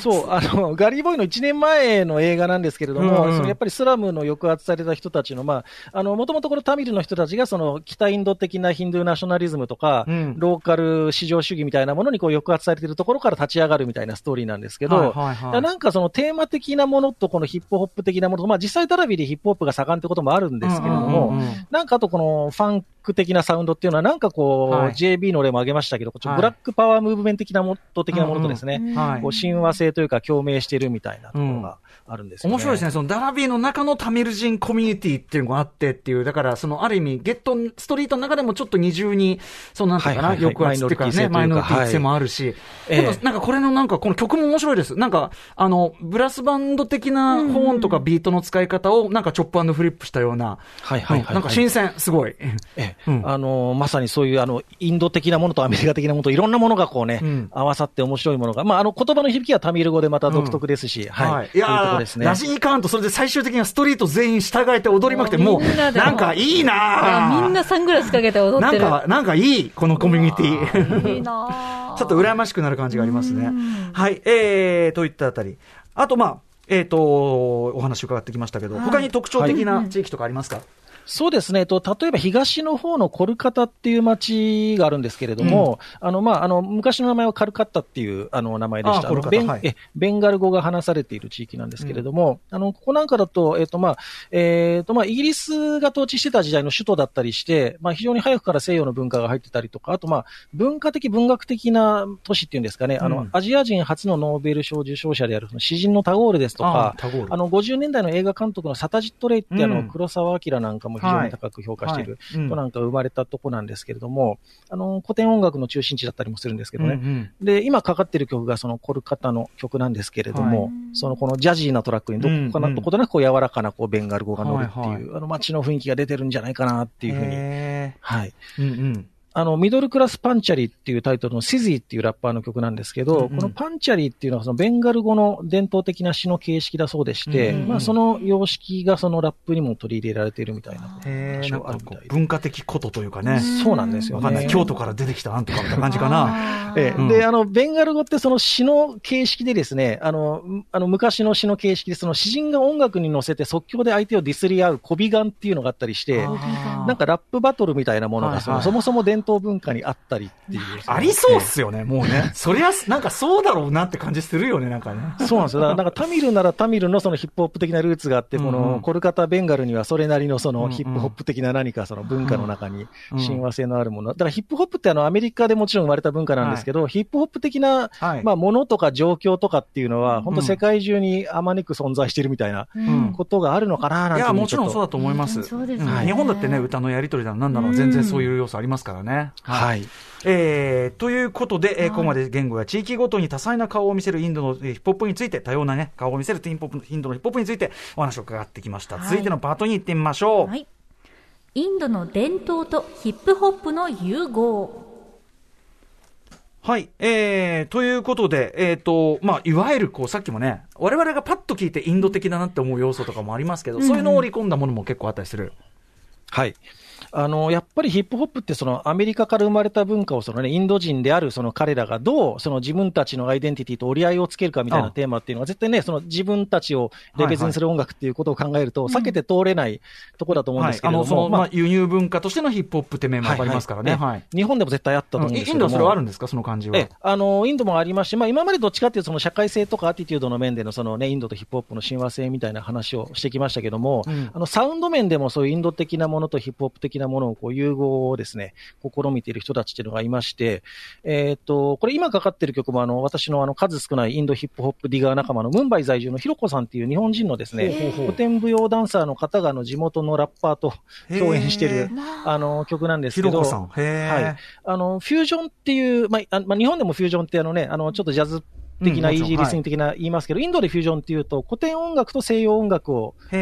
[SPEAKER 4] そう、あの、ガリーボーイの1年前の映画なんですけれども、
[SPEAKER 2] うんうん。
[SPEAKER 4] そのやっぱりスラムの抑圧された人たちの、まあ、あの、もともとこのタミルの人たちが、その、北インド的なヒンドゥーナショナリズムとか、
[SPEAKER 2] うん。
[SPEAKER 4] ローカル至上主義みたいなものにこう抑圧されているところから立ち上がるみたいなストーリーなんですけど、
[SPEAKER 2] はいはいはい。
[SPEAKER 4] なんかそのテーマ的なものとこのヒップホップ的なものと、まあ実際ダラビでヒップホップが盛んってこともあるんですけれども、
[SPEAKER 2] うんうんうんうん。
[SPEAKER 4] なんかあとこのファンク的なサウンドっていうのは、なんかこう、
[SPEAKER 2] はい。
[SPEAKER 4] JB の例も挙げましたけど、ち
[SPEAKER 2] はい。
[SPEAKER 4] ブラックパワームーブメント的なもの的なものとですね、
[SPEAKER 2] はい
[SPEAKER 4] こう親和性というか共鳴しているみたいなところがあるんですよね。
[SPEAKER 2] 面白いですね。そのダラビーの中のタミル人コミュニティっていうのがあってっていう、だからそのある意味、ゲットーストリートの中でもちょっと二重に、そのなんていうかな、
[SPEAKER 4] はいはいはい。
[SPEAKER 2] 抑圧っていうかね、マイ
[SPEAKER 4] ノリティ性
[SPEAKER 2] もあるし、
[SPEAKER 4] ええ
[SPEAKER 2] でもなんかこれのなんかこの曲も面白いです。なんか、あの、ブラスバンド的なホーンとかビートの使い方をなんかチョップフリップしたような、
[SPEAKER 4] はいはいはい、はい。
[SPEAKER 2] うん。なんか新鮮、すごい。
[SPEAKER 4] ええ
[SPEAKER 2] うん。
[SPEAKER 4] あのまさにそういうあのインド的なものとアメリカ的なものといろんなものがこうね、
[SPEAKER 2] うん。
[SPEAKER 4] 合わさって面白いものが、まあ、あの言葉の響きはタミル語でまた独特ですし、はい、ですね。
[SPEAKER 2] ラ。ジニカーンとそれで最終的にはストリート全員従えて踊りまくって、もう、
[SPEAKER 3] みんなで。
[SPEAKER 2] なんかいいなー。
[SPEAKER 3] みんなサングラスかけて踊ってる。
[SPEAKER 2] なんか、なんかいい、このコミュニティ。
[SPEAKER 3] いいなぁ [laughs]
[SPEAKER 2] ちょっと羨ましくなる感じがありますね。はい、えー、といったあたり。あと、まあ、えっ、と、お話伺ってきましたけど、他に特徴的な地域とかありますか、
[SPEAKER 4] そうですね、えっと、例えば東の方のコルカタっていう町があるんですけれども、あの、まあ、あの、昔の名前はカルカッタっていう、あの、名前でした。ベン
[SPEAKER 2] はい。
[SPEAKER 4] えベンガル語が話されている地域なんですけれども、あの、ここなんかだと、えっと、まあ、えっと、まあ、イギリスが統治してた時代の首都だったりして、まあ、非常に早くから西洋の文化が入ってたりとか、あと、まあ、文化的、文学的な都市っていうんですかね、あの、
[SPEAKER 2] うん。
[SPEAKER 4] アジア人初のノーベル賞受賞者である、詩人のタゴールですとか、
[SPEAKER 2] あ
[SPEAKER 4] の、50年代の映画監督のサタジット・レイって、あの、
[SPEAKER 2] うん。
[SPEAKER 4] 黒澤明なんかも非常に高く評価している
[SPEAKER 2] はいうん
[SPEAKER 4] 人なんか生まれたとこなんですけれども、あの、古典音楽の中心地だったりもするんですけどね。
[SPEAKER 2] うんうん
[SPEAKER 4] で、今かかってる曲がそのコルカタの曲なんですけれども、
[SPEAKER 2] はい
[SPEAKER 4] そのこのジャジーなトラックにどこかな、
[SPEAKER 2] うんうん
[SPEAKER 4] どことなくこう柔らかなこうベンガル語が乗るっていう、
[SPEAKER 2] はいは
[SPEAKER 4] あの街の雰囲気が出てるんじゃないかなっていうふうに。
[SPEAKER 2] へ
[SPEAKER 4] はい。
[SPEAKER 2] ーうんうん。
[SPEAKER 4] あの、ミドルクラスパンチャリーっていうタイトルのシズィっていうラッパーの曲なんですけど、
[SPEAKER 2] うんうん
[SPEAKER 4] このパンチャリーっていうのはそのベンガル語の伝統的な詩の形式だそうでして、
[SPEAKER 2] うんうん
[SPEAKER 4] まあその様式がそのラップにも取り入れられているみたいな
[SPEAKER 2] へーなんか文化的ことというかね。
[SPEAKER 4] そうなんですよね。
[SPEAKER 2] わかんない。京都から出てきたなんとかみたいな感じかな。[laughs] うん
[SPEAKER 4] ええで、あの、ベンガル語ってその詩の形式でですね、あの、んあの昔の詩の形式で、その詩人が音楽に乗せて即興で相手をディスり合うコビガンっていうのがあったりして、なんかラップバトルみたいなものがその、
[SPEAKER 2] はいはい
[SPEAKER 4] そもそも伝統文化にあったりっていう。[laughs]
[SPEAKER 2] ありそうっすよね、もうね。[laughs] そりゃ、なんかそうだろうなって感じするよね、なんかね。
[SPEAKER 4] そうなんですよ。だからなんかタミルならタミルのそのヒップホップ的なルーツがあって、このコルカタ・ベンガルにはそれなりのそのヒップホップ的な何かその文化の中に
[SPEAKER 2] うん
[SPEAKER 4] 親和性のあるもの。だからヒップホップってあのアメリカでもちろん生まれた文化なんですけど、ヒップホップ的な
[SPEAKER 2] はい。
[SPEAKER 4] まあものとか状況とかっていうのは、本当
[SPEAKER 2] うん
[SPEAKER 4] 世界中にあまねく存在しているみたいな
[SPEAKER 2] うん
[SPEAKER 4] ことがあるのかななんて
[SPEAKER 2] いや、もちろん
[SPEAKER 4] う
[SPEAKER 2] そうだと思います。日本だってね、歌のやりとりだのなんだろう、全然そういう要素ありますからね。
[SPEAKER 4] はい。
[SPEAKER 2] えーということで、えーここまで言語や地域ごとに多彩な顔を見せるインドのえーヒップホップについて、多様なね、顔を見せるインポップインドのヒップホップについてお話を伺ってきました。続いてのパートに行ってみましょう。
[SPEAKER 3] はい。インドの伝統とヒップホップの融合。
[SPEAKER 2] はい。えー、ということで、えっ、と、まあ、いわゆる、こう、さっきもね、我々がパッと聞いてインド的だなって思う要素とかもありますけど、そういうのを織り込んだものも結構あったりする。
[SPEAKER 4] はい。あの、やっぱりヒップホップってそのアメリカから生まれた文化をそのね、インド人であるその彼らがどうその自分たちのアイデンティティと折り合いをつけるかみたいなテーマっていうのは絶対ね、その自分たちをレベルする音楽っていうことを考えると避けて通れないところだと思うんですけれども、
[SPEAKER 2] その、ま
[SPEAKER 4] ま
[SPEAKER 2] あ、輸入文化としてのヒップホップって面もありますからね。
[SPEAKER 4] 日本でも絶対あったと思うんですけども。
[SPEAKER 2] インドはそれはあるんですか？その感じは。
[SPEAKER 4] ええ、あの、インドもありますし、まあ今までどっちかっていうとその社会性とかアティテュードの面でのそのね、インドとヒップホップの親和性みたいな話をしてきましたけども、
[SPEAKER 2] うん。
[SPEAKER 4] あの、サウンド面でもそういうインド的なものとヒップホップ的なものをこう融合をですね、試みている人たちっていうのがいまして、えーっと、これ今かかってる曲もあの、私のあの、数少ないインドヒップホップディガー仲間のムンバイ在住のヒロコさんっていう日本人のですね、古典舞踊ダンサーの方があの、地元のラッパーと共演して
[SPEAKER 2] へ
[SPEAKER 4] る、あの、曲なんですけど、
[SPEAKER 2] ひろこさん。
[SPEAKER 4] はい。あの、フュージョンっていう、まあ、あまあ、日本でもフュージョンってあのね、あの、ちょっとジャズ的な、イージーリスニング的な言いますけど、インドでフュージョンっていうと、古典音楽と西洋音楽をこう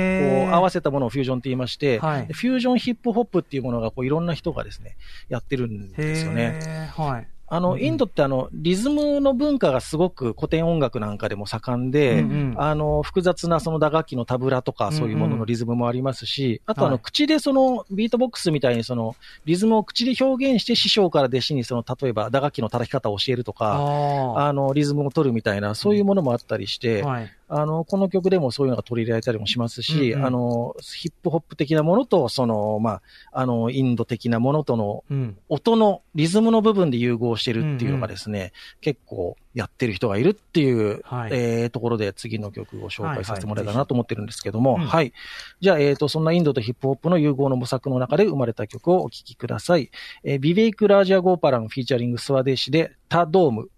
[SPEAKER 4] 合わせたものをフュージョンって言いまして、フュージョンヒップホップっていうものがこういろんな人がですね、やってるんですよね。
[SPEAKER 2] はい。
[SPEAKER 4] あの、インドってあの、リズムの文化がすごく古典音楽なんかでも盛んで、
[SPEAKER 2] うんうん
[SPEAKER 4] あの、複雑なその打楽器のタブラとかそういうもののリズムもありますし、あとあの、
[SPEAKER 2] はい
[SPEAKER 4] 口でそのビートボックスみたいにそのリズムを口で表現して師匠から弟子にその、例えば打楽器の叩き方を教えるとか、
[SPEAKER 2] あ
[SPEAKER 4] あの、リズムを取るみたいな、そういうものもあったりして、
[SPEAKER 2] あ。はい。
[SPEAKER 4] あの、この曲でもそういうのが取り入れられたりもしますし、
[SPEAKER 2] うんうん
[SPEAKER 4] あの、ヒップホップ的なものと、その、まあ、あの、インド的なものとの
[SPEAKER 2] うん。
[SPEAKER 4] 音のリズムの部分で融合してるっていうのがですね、結構やってる人がいるっていう、
[SPEAKER 2] はい
[SPEAKER 4] えーところで次の曲を紹
[SPEAKER 2] はいはい
[SPEAKER 4] 介させてもらえたらなと思ってるんですけども、
[SPEAKER 2] うん
[SPEAKER 4] はい。じゃあ、えっ、と、そんなインドとヒップホップの融合の模索の中で生まれた曲をお聴きください。えービベイク・ラージャ・ゴーパランフィーチャリングスワデーシでタドーム。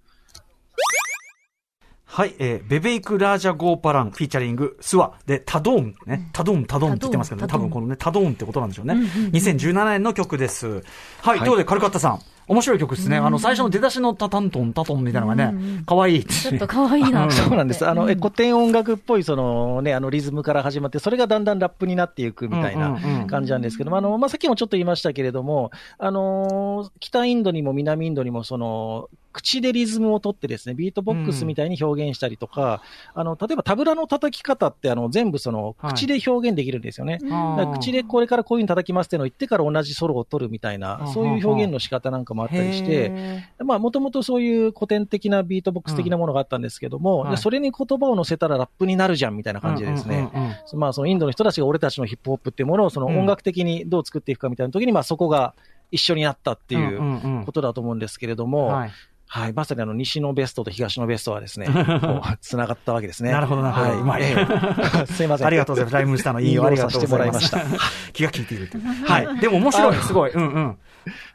[SPEAKER 2] はい、えーベベイク・ラージャ・ゴーパラン、フィーチャリング、スワ、で、タドーンね、タドーン、タドーンって言ってますけどね、多分このね、タドーンってことなんでしょうね。
[SPEAKER 3] うんうんうん
[SPEAKER 2] 2017年の曲です。はい、ということで、カルカッタさん、面白い曲ですね。あの、最初の出だしのタタントン、タトンみたいなのがね、可愛い
[SPEAKER 3] ちょっと可愛いな。
[SPEAKER 4] そうなんです。あの、え
[SPEAKER 3] うん。
[SPEAKER 4] 古典音楽っぽい、そのね、あのリズムから始まって、それがだんだんラップになっていくみたいな
[SPEAKER 2] うんうんうん。
[SPEAKER 4] 感じなんですけども、あの、まあ、さっきもちょっと言いましたけれども、あのー北インドにも南インドにも、その、口でリズムを取ってですね、ビートボックスみたいに表現したりとか、あの、例えばタブラの叩き方って、あの、全部その、
[SPEAKER 2] はい。
[SPEAKER 4] 口で表現できるんですよね。
[SPEAKER 2] あー。
[SPEAKER 4] だから口でこれからこういうふうに叩きますっていうのを言ってから同じソロを取るみたいな、そういう表現の仕方なんかもあったりして、
[SPEAKER 2] へ
[SPEAKER 4] まあ、もともとそういう古典的なビートボックス的なものがあったんですけども、
[SPEAKER 2] うんはい。
[SPEAKER 4] でそれに言葉を乗せたらラップになるじゃんみたいな
[SPEAKER 2] ー
[SPEAKER 4] 感じでですね、
[SPEAKER 2] うんうんうんうん。
[SPEAKER 4] まあ、そのインドの人たちが俺たちのヒップホップっていうものをその
[SPEAKER 2] うん
[SPEAKER 4] 音楽的にどう作っていくかみたいな時に、まあ、そこが一緒になったってい
[SPEAKER 2] ん
[SPEAKER 4] う
[SPEAKER 2] うんうん。
[SPEAKER 4] ことだと思うんですけれども、
[SPEAKER 2] はい
[SPEAKER 4] はい、まさにあの西のベストと東のベストはですね、[laughs] こう繋がったわけですね。
[SPEAKER 2] なるほどなるほど
[SPEAKER 4] はいう
[SPEAKER 2] まい
[SPEAKER 4] ええ [laughs] すいません。
[SPEAKER 2] ありがとうございます。ライムスターの引用ありがとうございまし
[SPEAKER 4] 引用させてもらいま [laughs]
[SPEAKER 2] 気が利いているという。はい。でも面白い、すごい。うんうん。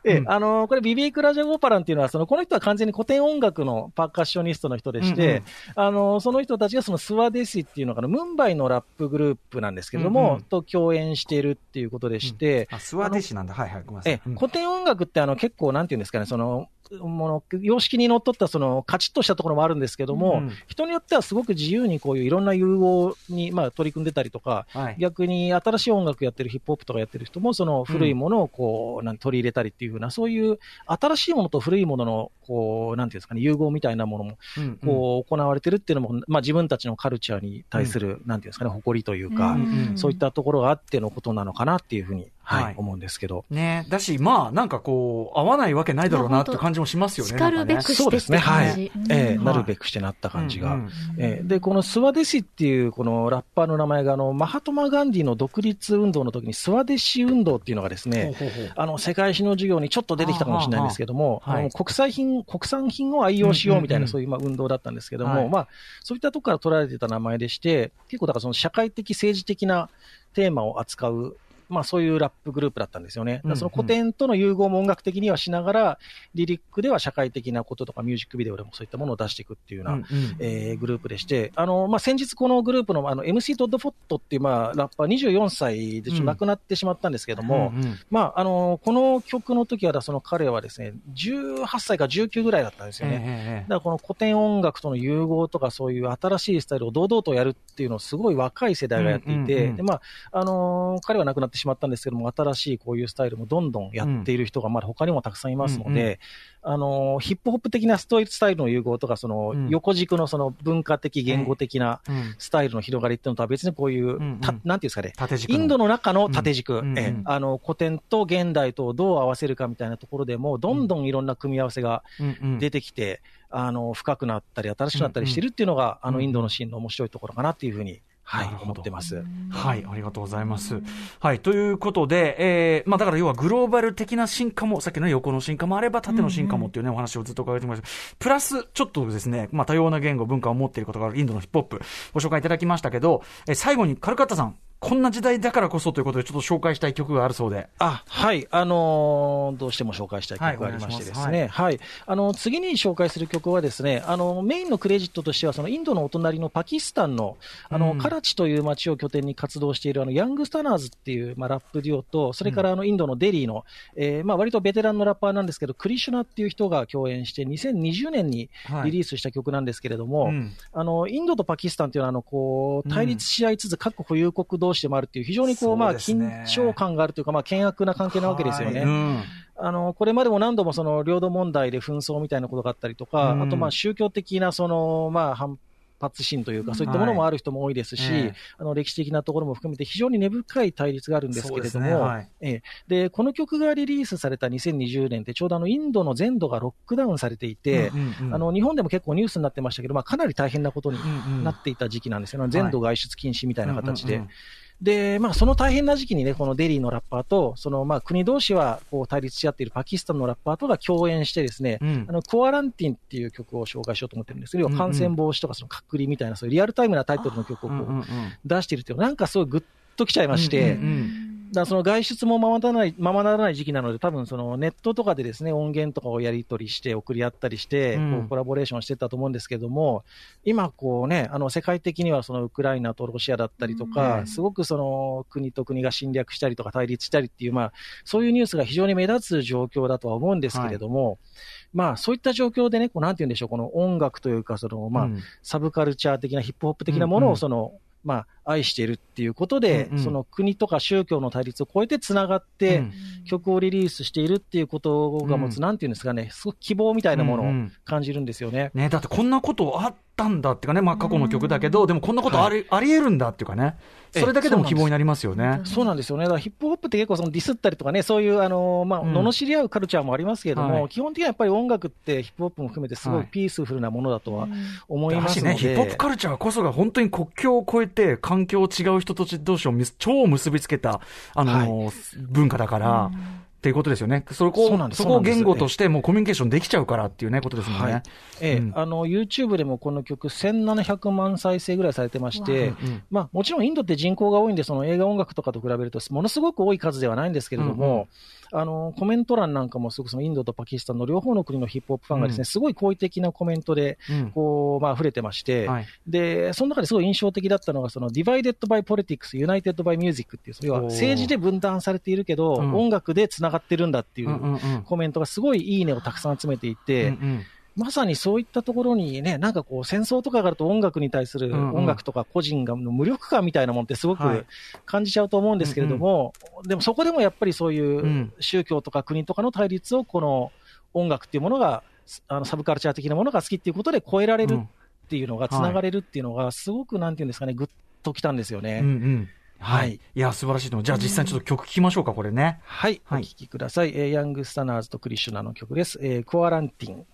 [SPEAKER 4] ええ
[SPEAKER 2] うん
[SPEAKER 4] あのこれ、ビビーク・ラジャ・ゴーパランっていうのは、そのこの人は完全に古典音楽のパーカッショニストの人でして、あのその人たちがそのスワデシっていうのが、ムンバイのラップグループなんですけれども、と共演しているっていうことでして、
[SPEAKER 2] あ、スワデシなんだ。はいはい。ごめんなさい
[SPEAKER 4] え古典音楽ってあの結構、なんていうんですかね、その、もの様式にのっとったそのカチッとしたところもあるんですけども、
[SPEAKER 2] うん。
[SPEAKER 4] 人によってはすごく自由にこういういろんな融合にまあ取り組んでたりとか、
[SPEAKER 2] はい。
[SPEAKER 4] 逆に新しい音楽やってるヒップホップとかやってる人も、その古いものをこう、なん取り入れたりっていうふうな、そういう新しいものと古いものの、こう、なんていうんですかね、融合みたいなものも、
[SPEAKER 2] うんうん。
[SPEAKER 4] こう、行われてるっていうのも、まあ自分たちのカルチャーに対する、なんていうんですかね、誇りというか、
[SPEAKER 2] うん。
[SPEAKER 4] そういったところがあってのことなのかなっていうふうに、はい、
[SPEAKER 2] はい。
[SPEAKER 4] 思うんですけど。
[SPEAKER 2] ね。だし、まあ、なんかこう、合わないわけないだろうなって感じもしますよね。
[SPEAKER 3] 叱るべく
[SPEAKER 4] そうですね、はい。
[SPEAKER 3] うん。
[SPEAKER 4] えなるべくしてなった感じが。
[SPEAKER 2] うんうん
[SPEAKER 4] えーで、このスワデシっていうこのラッパーの名前が、あの、マハトマ・ガンディの独立運動の時にスワデシ運動っていうのがですね、
[SPEAKER 2] ほうほうほう。
[SPEAKER 4] あの、世界史の授業にちょっと出てきたかもしれないんですけども、
[SPEAKER 2] あ
[SPEAKER 4] の国際品、国産品を愛用しようみたいな、そういうまあ運動だったんですけども、
[SPEAKER 2] はい。
[SPEAKER 4] まあ、そういったところから取られてた名前でして、結構だからその社会的、政治的なテーマを扱う、まあそういうラップグループだったんですよね。その古典との融合も音楽的にはしながら、リリックでは社会的なこととかミュージックビデオでもそういったものを出していくっていうような、
[SPEAKER 2] うんうん。
[SPEAKER 4] えーグループでして、あの、まあ、先日このグループのあの MC トッド・フォットっていう、まあ、ラッパー24歳でちょっと亡くなってしまったんですけども、
[SPEAKER 2] うんうん。
[SPEAKER 4] まあ、あの、この曲の時は、その彼はですね、18歳か19ぐらいだったんですよね。
[SPEAKER 2] ええ
[SPEAKER 4] だからこの古典音楽との融合とかそういう新しいスタイルを堂々とやるっていうのをすごい若い世代がやっていて、
[SPEAKER 2] うんうんうん。
[SPEAKER 4] でまああのー彼は亡くなってしまったんですけども、新しいこういうスタイルもどんどんやっている人がまだ他にもたくさんいますので、あの、ヒップホップ的なストスタイルの融合とか、その
[SPEAKER 2] うん。
[SPEAKER 4] 横軸のその文化的、言語的な
[SPEAKER 2] うん。
[SPEAKER 4] スタイルの広がりっていうのとは別にこういう、
[SPEAKER 2] んうん。
[SPEAKER 4] たなんていうんですかね、
[SPEAKER 2] 縦軸
[SPEAKER 4] インドの中の縦軸、
[SPEAKER 2] うんうん。
[SPEAKER 4] ええ。あの古典と現代とをどう合わせるかみたいなところでも、どんどんいろんな組み合わせが
[SPEAKER 2] うんうん。
[SPEAKER 4] 出てきて、あの深くなったり、新しくなったりしてるっていうのが、あのインドのシーンの面白いところかなっていうふうに、はい思ってます。
[SPEAKER 2] はい、ありがとうございます。はい、ということで、えー、まあだから要はグローバル的な進化も、さっきのね横の進化もあれば縦の進化もっていうね、お話をずっと伺ってきました。プラス、ちょっとですね、まあ多様な言語、文化を持っていることがあるインドのヒップホップ、ご紹介いただきましたけど、えー最後にカルカッタさん、こんな時代だからこそということで、ちょっと紹介したい曲があるそうで。
[SPEAKER 4] あ、はい。あのーどうしても紹介したい曲がありましてですね。はい。あの、次に紹介する曲はですね、あの、メインのクレジットとしては、そのインドのお隣のパキスタンの、あの、
[SPEAKER 2] うん
[SPEAKER 4] カラチという街を拠点に活動している、あの、ヤングスタナーズっていう、まあ、ラップデュオと、それからあの、インドのデリーの、えーまあ、割とベテランのラッパーなんですけど、クリシュナっていう人が共演して、2020年にリリースした曲なんですけれども、
[SPEAKER 2] うん
[SPEAKER 4] あの、インドとパキスタンというのは、あの、こう、対立し合いつつ、各保有国同士でもあるっていう、非常にこう、まあ、緊張感があるというか、まあ、険悪な関係なわけですよね。あの、これまでも何度もその領土問題で紛争みたいなことがあったりとか、
[SPEAKER 2] うん。
[SPEAKER 4] あとまあ宗教的なその、まあ反発心というか、そういったものもある人も多いですし、あの歴史的なところも含めて非常に根深い対立があるんですけれども、ええ。で、この曲がリリースされた2020年ってちょうどあのインドの全土がロックダウンされていて、あの日本でも結構ニュースになってましたけど、まあ、かなり大変なことになっていた時期なんですよね、全土外出禁止みたいな形で。
[SPEAKER 2] うんうんうん
[SPEAKER 4] で、まあ、その大変な時期にね、このデリーのラッパーと、その、まあ、国同士は、こう、対立し合っているパキスタンのラッパーとが共演してですね、
[SPEAKER 2] うん。
[SPEAKER 4] あの、コアランティンっていう曲を紹介しようと思ってるんですけど、
[SPEAKER 2] うん。うん
[SPEAKER 4] 感染防止とかその隔離みたいな、そういうリアルタイムなタイトルの曲をこう
[SPEAKER 2] うんうんうん
[SPEAKER 4] 出しているっていうなんかすごいグッときちゃいまして、
[SPEAKER 2] うんうん
[SPEAKER 4] だからその外出もままならない、ままならない時期なので、多分そのネットとかでですね、音源とかをやり取りして送り合ったりして、
[SPEAKER 2] うん。
[SPEAKER 4] こうコラボレーションしてたと思うんですけども、今こうね、あの世界的にはそのウクライナとロシアだったりとか、
[SPEAKER 2] うん。
[SPEAKER 4] すごくその国と国が侵略したりとか対立したりっていう、まあ、そういうニュースが非常に目立つ状況だとは思うんですけれども、まあ、そういった状況でね、こうなんて言うんでしょう、この音楽というか、その、まあ、
[SPEAKER 2] うん。
[SPEAKER 4] サブカルチャー的なヒップホップ的なもの
[SPEAKER 2] うんうん。
[SPEAKER 4] をその、まあ、愛しているっていうことで、
[SPEAKER 2] うんうん。
[SPEAKER 4] その国とか宗教の対立を超えてつながって、
[SPEAKER 2] うん。
[SPEAKER 4] 曲をリリースしているっていうことが持つ、
[SPEAKER 2] うん
[SPEAKER 4] なんていうんですかね、すごく希望みたいなものを
[SPEAKER 2] うんうん。
[SPEAKER 4] 感じるんですよね。
[SPEAKER 2] ね、だってこんなことあったんだっていうかね、まあ過去の曲だけど、でもこんなことあり、あり得るんだっていうかね、それだけでも希望になりますよね。
[SPEAKER 4] そうなんです。よね。だからヒップホップって結構そのディスったりとかね、そういう、あの、まあ、
[SPEAKER 2] うん。
[SPEAKER 4] 罵り合うカルチャーもありますけれども、
[SPEAKER 2] はい。
[SPEAKER 4] 基本的にはやっぱり音楽ってヒップホップも含めてすご
[SPEAKER 2] はい。
[SPEAKER 4] いピースフルなものだとは思いますので。
[SPEAKER 2] ヒップホップカルチャーこそが本当に国境を越えて、環境違う人たち同士を超結びつけた、あのー文化だから、っていうことですよね。そこを
[SPEAKER 4] そ
[SPEAKER 2] そこを言語としてもうコミュニケーションできちゃうからっていうね、ことですもんね。
[SPEAKER 4] はい。ええ
[SPEAKER 2] うん。
[SPEAKER 4] あの YouTube でもこの曲、1700万再生ぐらいされてまして、
[SPEAKER 2] うんうん
[SPEAKER 4] まあ、もちろんインドって人口が多いんで、その映画音楽とかと比べると、ものすごく多い数ではないんですけれども、あのコメント欄なんかも、すごくそのインドとパキスタンの両方の国のヒップホップファンがですね、
[SPEAKER 2] うん。
[SPEAKER 4] すごい好意的なコメントで、
[SPEAKER 2] うん。
[SPEAKER 4] こう、まあ、溢れてまして、
[SPEAKER 2] はい。
[SPEAKER 4] で、その中ですごい印象的だったのが、その Divided by Politics, United by Music っていう、それは政治で分断されているけど、
[SPEAKER 2] うん。
[SPEAKER 4] 音楽でつながってるんだっていう
[SPEAKER 2] うんうんうん。
[SPEAKER 4] コメントがすごいいいねをたくさん集めていて、
[SPEAKER 2] うんうん
[SPEAKER 4] まさにそういったところにね、なんかこう、戦争とかがあると音楽に対する
[SPEAKER 2] うんうん
[SPEAKER 4] 音楽とか個人がの無力感みたいなもんってすご
[SPEAKER 2] はい
[SPEAKER 4] く感じちゃうと思うんですけれども、でもそこでもやっぱりそういううん宗教とか国とかの対立をこの音楽っていうものが、あのサブカルチャー的なものが好きっていうことで超えられるっていうのが、
[SPEAKER 2] うん
[SPEAKER 4] つながれるっていうのが、すごくなんていうんですかね、ぐっときたんですよね。
[SPEAKER 2] うんうんは
[SPEAKER 4] はい
[SPEAKER 2] い。いや、素晴らしいと思う。じゃあ実際にちょっと曲聴きましょうか、これね。
[SPEAKER 4] はい、
[SPEAKER 2] はい
[SPEAKER 4] お聴きください。えーヤングスタナーズとクリシュナの曲です。えーコアランティン。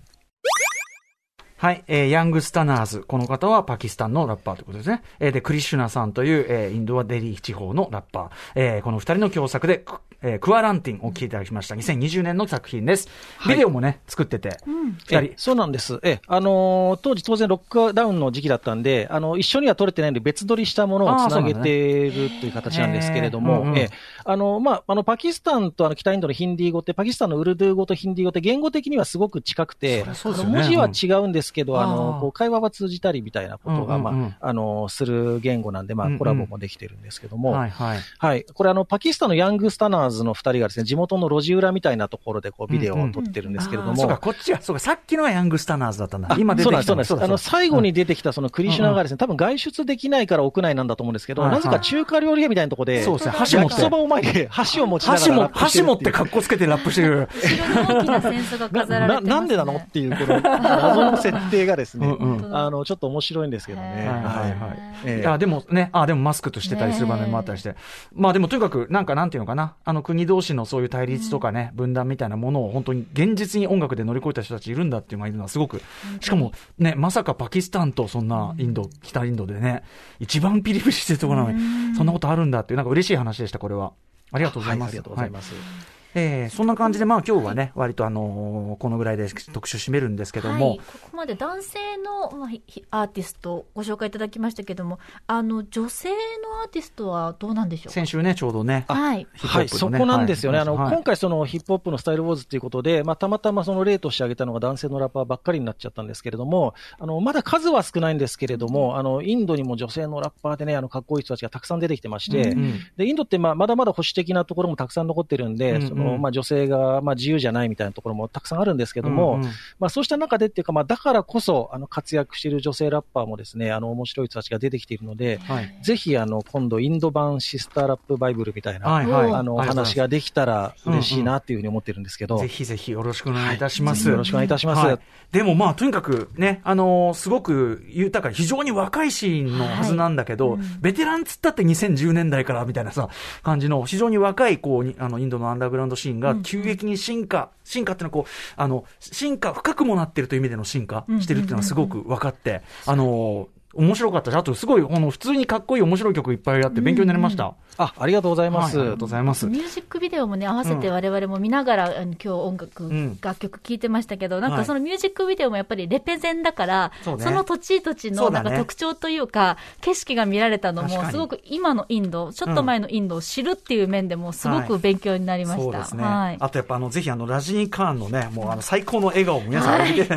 [SPEAKER 2] はい、えーヤングスタナーズ。この方はパキスタンのラッパーということですね。えーで、クリシュナさんという、えーインドアデリー地方のラッパー。えーこの二人の共作で、えークアランティンを聴いていただきました。2020年の作品です。ビデオもね、作ってて。二人。
[SPEAKER 4] えそうなんです。え、あのー当時当然ロックダウンの時期だったんで、あの、一緒には撮れてないんで別撮りしたものをつなげてるという形なんですけれども、
[SPEAKER 2] あーそうなんだね
[SPEAKER 4] え、あの、まあ、あの、パキスタンとあの北インドのヒンディー語って、パキスタンのウルドゥー語とヒンディー語って言語的にはすごく近くて、
[SPEAKER 2] ね
[SPEAKER 4] 文字は違うんですけど、あ
[SPEAKER 2] うんあ
[SPEAKER 4] の、
[SPEAKER 2] ー
[SPEAKER 4] こう会話は通じたりみたいなことが、
[SPEAKER 2] うんうんうん
[SPEAKER 4] まあ、あの、する言語なんで、まあ
[SPEAKER 2] うんうん、
[SPEAKER 4] コラボもできてるんですけども、
[SPEAKER 2] はいはい。
[SPEAKER 4] はい。これあの、パキスタンのヤングスタナーーズの二人がですね、地元の路地裏みたいなところでこうビデオを撮ってるんですけれども。
[SPEAKER 2] そうか、こっちは、そうか、さっきのはヤングスタナーズだったんだ。
[SPEAKER 4] あ
[SPEAKER 2] 今出てきた
[SPEAKER 4] そうなんです、そうなんです。あの、最後に出てきたそのクリシュナがですね、多分外出できないから屋内なんだと思うんですけど、
[SPEAKER 2] はいはい
[SPEAKER 4] なぜか中華料理屋みたいなところで、
[SPEAKER 2] そうですね箸持って
[SPEAKER 4] 焼きそばを前に箸を持ちながら
[SPEAKER 2] 箸も、
[SPEAKER 4] ラップして
[SPEAKER 2] 箸持っ
[SPEAKER 4] ていう
[SPEAKER 2] て格好つけてラップしてる。
[SPEAKER 3] 後ろに大きな扇子が飾られてます、ね。
[SPEAKER 4] ななんでなのっていう、この謎の設定がですね、
[SPEAKER 2] うんうん
[SPEAKER 4] あの、ちょっと面白いんですけどね。
[SPEAKER 2] はいはいはい
[SPEAKER 4] ええ
[SPEAKER 2] あ、でもね、あ、でもマスクとしてたりする場面もあったりして。まあでもとにかく、なんかなんていうのかな、あの国同士のそういう対立とかね、分断みたいなものを本当に現実に音楽で乗り越えた人たちいるんだっていうのがいるのはすごく、しかもね、まさかパキスタンとそんなインド、北インドでね、一番ピリピリしてるところなのに、そんなことあるんだっていう、なんか嬉しい話でした、これは。ありがとうございます。
[SPEAKER 4] はいありがとうございます。
[SPEAKER 2] えーそんな感じで、まあ今日はね、割とあのーこのぐらいで特集締めるんですけども、
[SPEAKER 3] はい、ここまで男性の、まあ、アーティストをご紹介いただきましたけども、あの女性のアーティストはどうなんでしょう？か。
[SPEAKER 2] 先週ね、ちょうどね、
[SPEAKER 3] はい。
[SPEAKER 2] ヒップホ
[SPEAKER 4] はい、そこなんですよね。あの、
[SPEAKER 2] はい。
[SPEAKER 4] 今回そのヒップホップのスタイルウォーズということで、まあ、たまたまその例として挙げたのが男性のラッパーばっかりになっちゃったんですけれども、あの、まだ数は少ないんですけれども、あの、インドにも女性のラッパーでね、あの、かっこいい人たちがたくさん出てきてまして、
[SPEAKER 2] うん
[SPEAKER 4] で、インドってまあ、まだまだ保守的なところもたくさん残ってるんで、
[SPEAKER 2] うんうん
[SPEAKER 4] まあ、女性が、まあ、自由じゃないみたいなところもたくさんあるんですけども、
[SPEAKER 2] うんうん
[SPEAKER 4] まあ、そうした中でっていうか、まあ、だからこそ、あの、活躍している女性ラッパーもですね、あの、面白い人たちが出てきているので、
[SPEAKER 2] はい。
[SPEAKER 4] ぜひ、あの、今度、インド版シスターラップバイブルみたいな、
[SPEAKER 2] はいはい。
[SPEAKER 4] あの、話ができたら嬉しいなっていうふうに思ってるんですけど、
[SPEAKER 2] ぜひぜひよろしくお願いいたします。
[SPEAKER 4] ぜひよろしくお願いいたします。
[SPEAKER 2] はいでもまあ、とにかくね、あのーすごく豊か、非常に若いシーンのはずなんだけど、
[SPEAKER 3] はいうん
[SPEAKER 2] ベテランつったって2010年代からみたいなさ、感じの、非常に若い、こうに、あの、インドのアンダーグラウンドシーンが急激に進化、進化っていうのはこう、あの、進化、深くもなってるという意味での進化してるっていうのはすごく分かって、あのー面白かったし、あとすごい、あの、普通にかっこいい面白い曲いっぱいあって勉強になりました。
[SPEAKER 4] あ、ありがとうございます。
[SPEAKER 2] はいありがとうございます。
[SPEAKER 3] ミュージックビデオもね、合わせて我々も見ながら、あの今日音楽、
[SPEAKER 2] ん
[SPEAKER 3] 楽曲聴いてましたけど、なん
[SPEAKER 2] はい
[SPEAKER 3] かそのミュージックビデオもやっぱりレペゼンだから、
[SPEAKER 2] そうね
[SPEAKER 3] その土地土地のなんか特徴というか、景色が見られたのも、すごく今のインド、ちょっと前のインドを知るっていう面でも、すごく勉強になりました。
[SPEAKER 2] そうですね。
[SPEAKER 3] はい。
[SPEAKER 2] あとやっぱあの、ぜひあの、ラジニー・カーンのね、もうあの、最高の笑顔を皆さん見ていた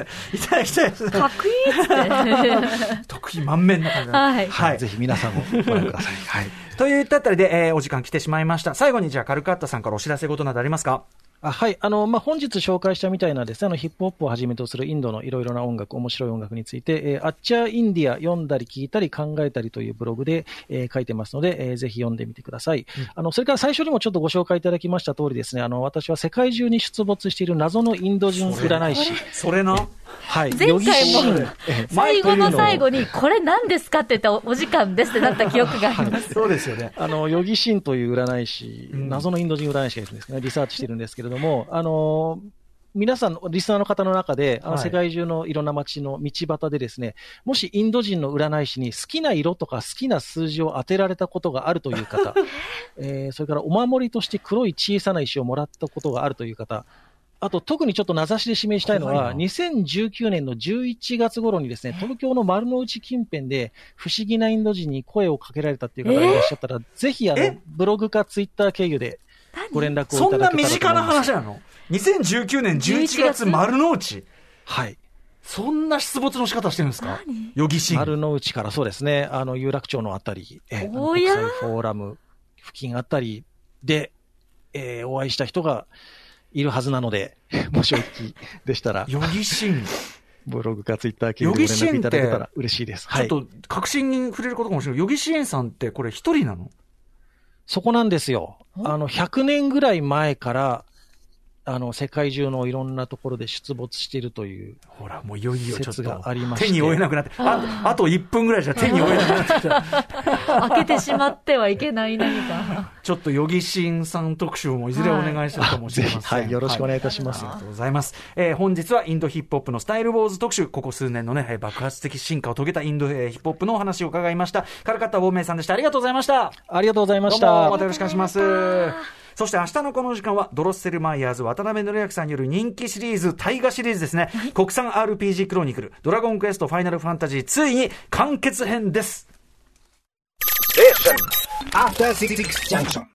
[SPEAKER 2] だきたいですね。
[SPEAKER 3] かっこいいって。[laughs]
[SPEAKER 2] 得意満面な感じで
[SPEAKER 3] はい
[SPEAKER 2] はい。
[SPEAKER 4] ぜひ皆さんもご覧ください。はい。
[SPEAKER 2] といったあたりで、えーお時間来てしまいました。最後にじゃあ、カルカッタさんからお知らせ事などありますか？
[SPEAKER 4] あはい。あの、まあ、本日紹介したみたいなですね、あの、ヒップホップをはじめとするインドのいろいろな音楽、面白い音楽について、えー、アッチャーインディア読んだり聞いたり考えたりというブログで、えー書いてますので、えーぜひ読んでみてください。あの、それから最初にもちょっとご紹介いただきました通りですね、あの、私は世界中に出没している謎のインド人占い師。
[SPEAKER 2] それな？
[SPEAKER 4] はい。
[SPEAKER 3] 前回も最後の最後に、これ何ですかって言ったらおお時間ですってなった記憶があります。
[SPEAKER 2] そうですよね。
[SPEAKER 4] あの、ヨギシンという占い師、
[SPEAKER 2] うん
[SPEAKER 4] 謎のインド人占い師がいるんですね、リサーチしてるんですけれども、あの、皆さん、リスナーの方の中で、あの
[SPEAKER 2] はい。
[SPEAKER 4] 世界中のいろんな街の道端でですね、もしインド人の占い師に好きな色とか好きな数字を当てられたことがあるという方、[laughs] えーそれからお守りとして黒い小さな石をもらったことがあるという方、あと特にちょっと名指しで指名したいのは、
[SPEAKER 2] 怖いな
[SPEAKER 4] 2019年の11月頃にですね、東京の丸の内近辺で不思議なインド人に声をかけられたっていう方がいらっしゃったら、ぜひあの
[SPEAKER 2] え、
[SPEAKER 4] ブログかツイッター経由でご連絡をいただ
[SPEAKER 2] そんな。身近な話なの ?2019 年11月丸の内？
[SPEAKER 4] はい。
[SPEAKER 2] そんな出没の仕方してるんですか？ヨギシン。
[SPEAKER 4] 丸の内からそうですね、あの、有楽町のあたり、え国際フォーラム付近あたりで、えーお会いした人がいるはずなので、[laughs] もしお聞きでしたら、
[SPEAKER 2] ヨギシン。[laughs]
[SPEAKER 4] ブログかツイッター経由でご連絡いただけたら嬉しいです。はい。
[SPEAKER 2] ちょっと、確信に触れることかもしれない。ヨギシエンさんってこれ一人なの？
[SPEAKER 4] そこなんですよ。あの、100年ぐらい前から、あの、世界中のいろんなところで出没しているという、
[SPEAKER 2] ほら、もういよいよちょっと
[SPEAKER 4] ありまして
[SPEAKER 2] 手に負えなくなって、ああと1分ぐらいじゃ手に負えなくなってきた。[laughs]
[SPEAKER 3] 開けてしまってはいけない何か。[laughs]
[SPEAKER 2] ちょっとヨギシンさん特集もいずれお願いするかもしれません。
[SPEAKER 4] ぜひはいよろしくお願いいたします
[SPEAKER 2] ありがとうございます。えー本日はインドヒップホップのスタイルウォーズ特集、ここ数年のね、えー爆発的進化を遂げたインド、えーヒップホップのお話を伺いました。カルカッタ亡命さんでした。ありがとうございました。
[SPEAKER 4] ありがとうございました
[SPEAKER 2] どうもまた。よろしくお願いします。そして明日のこの時間は、ドロッセルマイヤーズ渡辺則明さんによる人気シリーズ、大河シリーズですね。国産 RPG クロニクル、ドラゴンクエストファイナルファンタジー、ついに完結編です。
[SPEAKER 5] Junction.